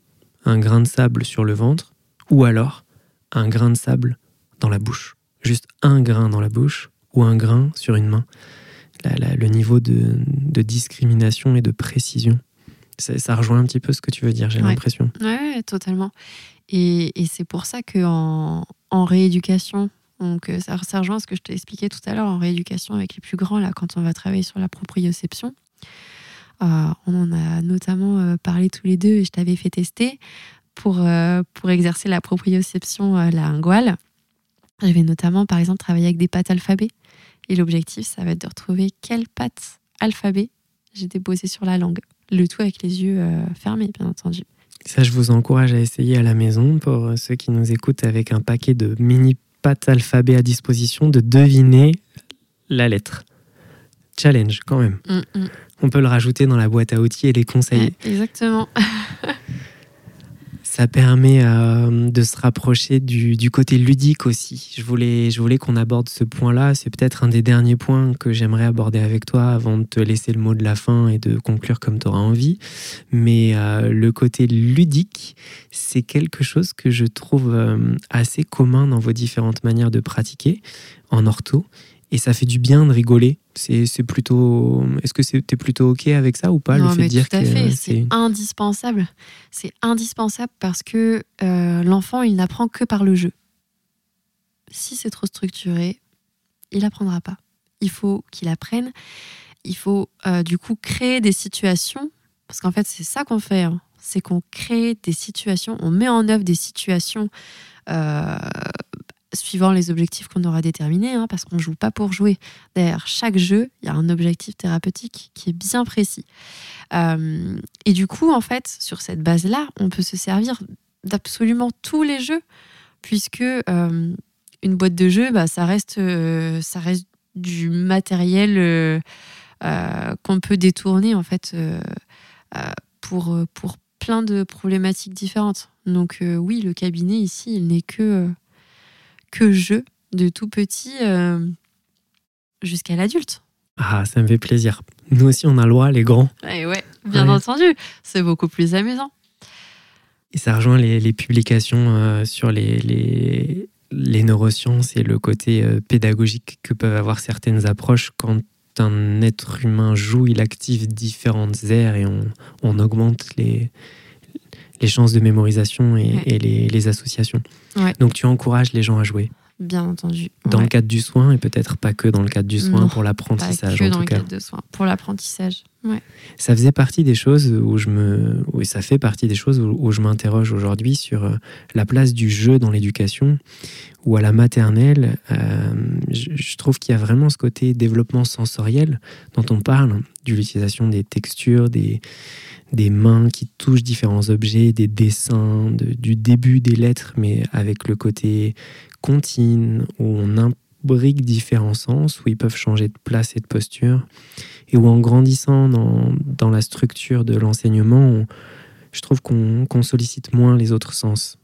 un grain de sable sur le ventre, ou alors un grain de sable dans la bouche. Juste un grain dans la bouche ou un grain sur une main le niveau de, discrimination et de précision. Ça, rejoint un petit peu ce que tu veux dire, j'ai l'impression. Oui, totalement. Et, c'est pour ça qu'en en rééducation, donc euh, ça, ça, rejoint ce que je t'ai expliqué tout à l'heure en rééducation avec les plus grands, là, quand on va travailler sur la proprioception. Euh, on en a notamment euh, parlé tous les deux et je t'avais fait tester pour, pour exercer la proprioception linguale. J'avais notamment, par exemple, travaillé avec des pattes alphabet. Et l'objectif, ça va être de retrouver quelle patte alphabet j'ai déposé sur la langue. Le tout avec les yeux euh, fermés, bien entendu. Ça, je vous encourage à essayer à la maison pour ceux qui nous écoutent avec un paquet de mini pattes alphabet à disposition, de deviner la lettre. Challenge quand même. Mm, mm. On peut le rajouter dans la boîte à outils et les conseiller. exactement. ça permet euh, de se rapprocher du, côté ludique aussi. Je voulais, je voulais qu'on aborde ce point-là. C'est peut-être un des derniers points que j'aimerais aborder avec toi avant de te laisser le mot de la fin et de conclure comme tu auras envie. Mais euh, le côté ludique, c'est quelque chose que je trouve euh, assez commun dans vos différentes manières de pratiquer en ortho et ça fait du bien de rigoler. C'est plutôt. Est-ce que c'était plutôt ok avec ça ou pas le fait de dire tout à fait. C'est indispensable. C'est indispensable parce que euh, l'enfant il n'apprend que par le jeu. Si c'est trop structuré, il n'apprendra pas. Il faut qu'il apprenne. Il faut euh, du coup créer des situations parce qu'en fait c'est ça qu'on fait. Hein. C'est qu'on crée des situations, on met en œuvre des situations euh, suivant les objectifs qu'on aura déterminés, hein, parce qu'on ne joue pas pour jouer. Derrière chaque jeu, il y a un objectif thérapeutique qui est bien précis. Euh, et du coup, en fait, sur cette base-là, on peut se servir d'absolument tous les jeux, puisque euh, une boîte de jeux, bah, ça, reste, euh, ça reste du matériel qu'on peut détourner, en fait, pour, pour plein de problématiques différentes. Donc oui, le cabinet ici, il n'est que que je, de tout petit euh, jusqu'à l'adulte. Ah, ça me fait plaisir. Nous aussi, on a le droit, les grands. Et ouais, bien entendu. C'est beaucoup plus amusant. Et ça rejoint les, publications euh, sur les, les, les, neurosciences et le côté euh, pédagogique que peuvent avoir certaines approches quand un être humain joue, il active différentes aires et on, on augmente les, les chances de mémorisation et, les, associations. Donc tu encourages les gens à jouer. Bien entendu. Dans le cadre du soin et peut-être pas que dans le cadre du soin pour l'apprentissage. Que dans le cadre du soin, pour l'apprentissage. Ça faisait partie des choses où je me, oui, ça fait partie des choses où, je m'interroge aujourd'hui sur euh, la place du jeu dans l'éducation, ou à la maternelle, euh, je, trouve qu'il y a vraiment ce côté développement sensoriel dont on parle, de l'utilisation des textures, des, des mains qui touchent différents objets, des dessins, du début des lettres, mais avec le côté contine, où on imbrique différents sens, où ils peuvent changer de place et de posture, et où en grandissant dans, dans la structure de l'enseignement, je trouve qu'on sollicite moins les autres sens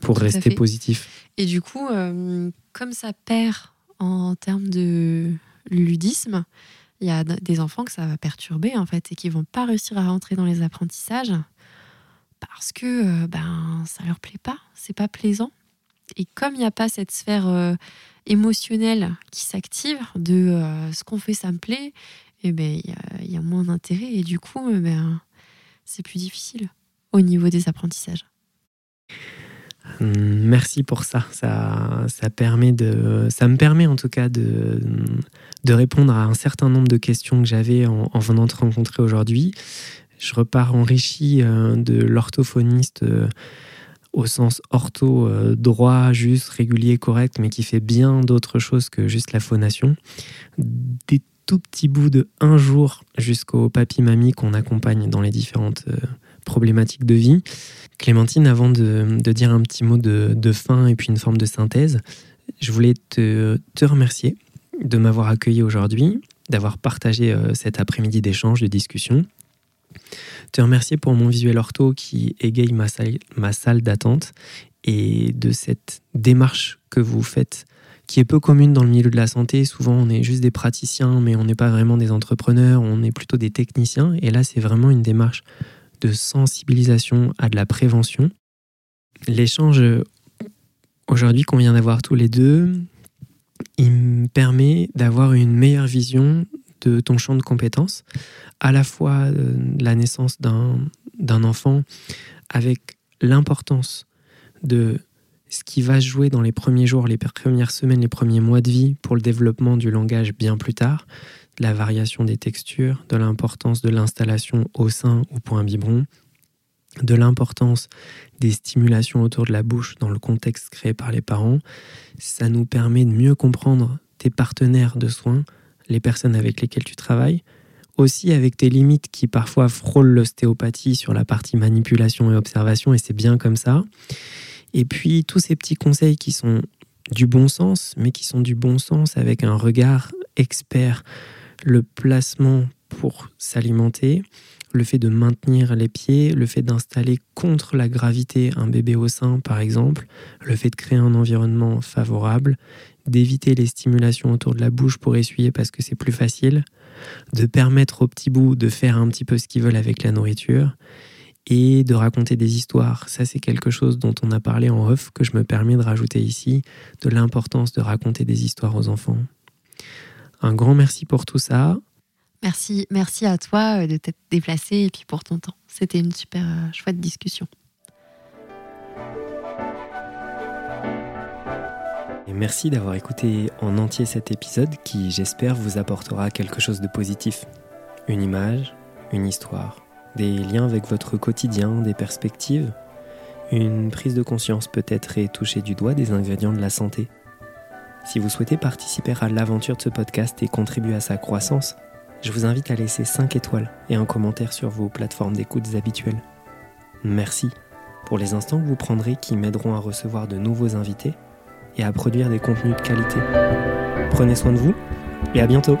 pour rester positif. Et du coup, euh, comme ça perd en termes de ludisme, il y a des enfants que ça va perturber en fait et qui vont pas réussir à rentrer dans les apprentissages parce que euh, ben ça leur plaît pas, c'est pas plaisant. Et comme il n'y a pas cette sphère euh, émotionnelle qui s'active de ce qu'on fait ça me plaît, et eh ben il y, a moins d'intérêt et du coup ben c'est plus difficile au niveau des apprentissages. Hum, merci pour ça. Ça, ça, permet de, ça me permet en tout cas de, de répondre à un certain nombre de questions que j'avais en, venant te rencontrer aujourd'hui. Je repars enrichi euh, de l'orthophoniste euh, au sens ortho, euh, droit, juste, régulier, correct, mais qui fait bien d'autres choses que juste la phonation. Des tout petits bouts de un jour jusqu'au papy-mamie qu'on accompagne dans les différentes problématiques de vie. Clémentine, avant de, dire un petit mot de, fin et puis une forme de synthèse, je voulais te, remercier de m'avoir accueilli aujourd'hui, d'avoir partagé euh, cet après-midi d'échange, de discussion. Te remercier pour mon visuel ortho qui égaye ma salle, ma salle d'attente et de cette démarche que vous faites qui est peu commune dans le milieu de la santé. Souvent, on est juste des praticiens, mais on n'est pas vraiment des entrepreneurs, on est plutôt des techniciens. Et là, c'est vraiment une démarche de sensibilisation à de la prévention. L'échange aujourd'hui qu'on vient d'avoir tous les deux, il me permet d'avoir une meilleure vision de ton champ de compétences, à la fois euh, la naissance d'un enfant avec l'importance de ce qui va jouer dans les premiers jours, les premières semaines, les premiers mois de vie pour le développement du langage bien plus tard, de la variation des textures, de l'importance de l'installation au sein ou point biberon, de l'importance des stimulations autour de la bouche dans le contexte créé par les parents. Ça nous permet de mieux comprendre tes partenaires de soins, les personnes avec lesquelles tu travailles, aussi avec tes limites qui parfois frôlent l'ostéopathie sur la partie manipulation et observation, et c'est bien comme ça. Et puis tous ces petits conseils qui sont du bon sens, mais qui sont du bon sens avec un regard expert le placement pour s'alimenter, le fait de maintenir les pieds, le fait d'installer contre la gravité un bébé au sein par exemple, le fait de créer un environnement favorable, d'éviter les stimulations autour de la bouche pour essuyer parce que c'est plus facile, de permettre aux petits bouts de faire un petit peu ce qu'ils veulent avec la nourriture et de raconter des histoires. Ça, c'est quelque chose dont on a parlé en off que je me permets de rajouter ici, de l'importance de raconter des histoires aux enfants. Un grand merci pour tout ça. Merci, merci à toi euh, de t'être déplacé et puis pour ton temps. C'était une super euh, chouette discussion. Et merci d'avoir écouté en entier cet épisode qui, j'espère, vous apportera quelque chose de positif. Une image, une histoire, des liens avec votre quotidien, des perspectives, une prise de conscience peut-être et toucher du doigt des ingrédients de la santé. Si vous souhaitez participer à l'aventure de ce podcast et contribuer à sa croissance, je vous invite à laisser 5 étoiles et un commentaire sur vos plateformes d'écoute habituelles. Merci pour les instants que vous prendrez qui m'aideront à recevoir de nouveaux invités et à produire des contenus de qualité. Prenez soin de vous et à bientôt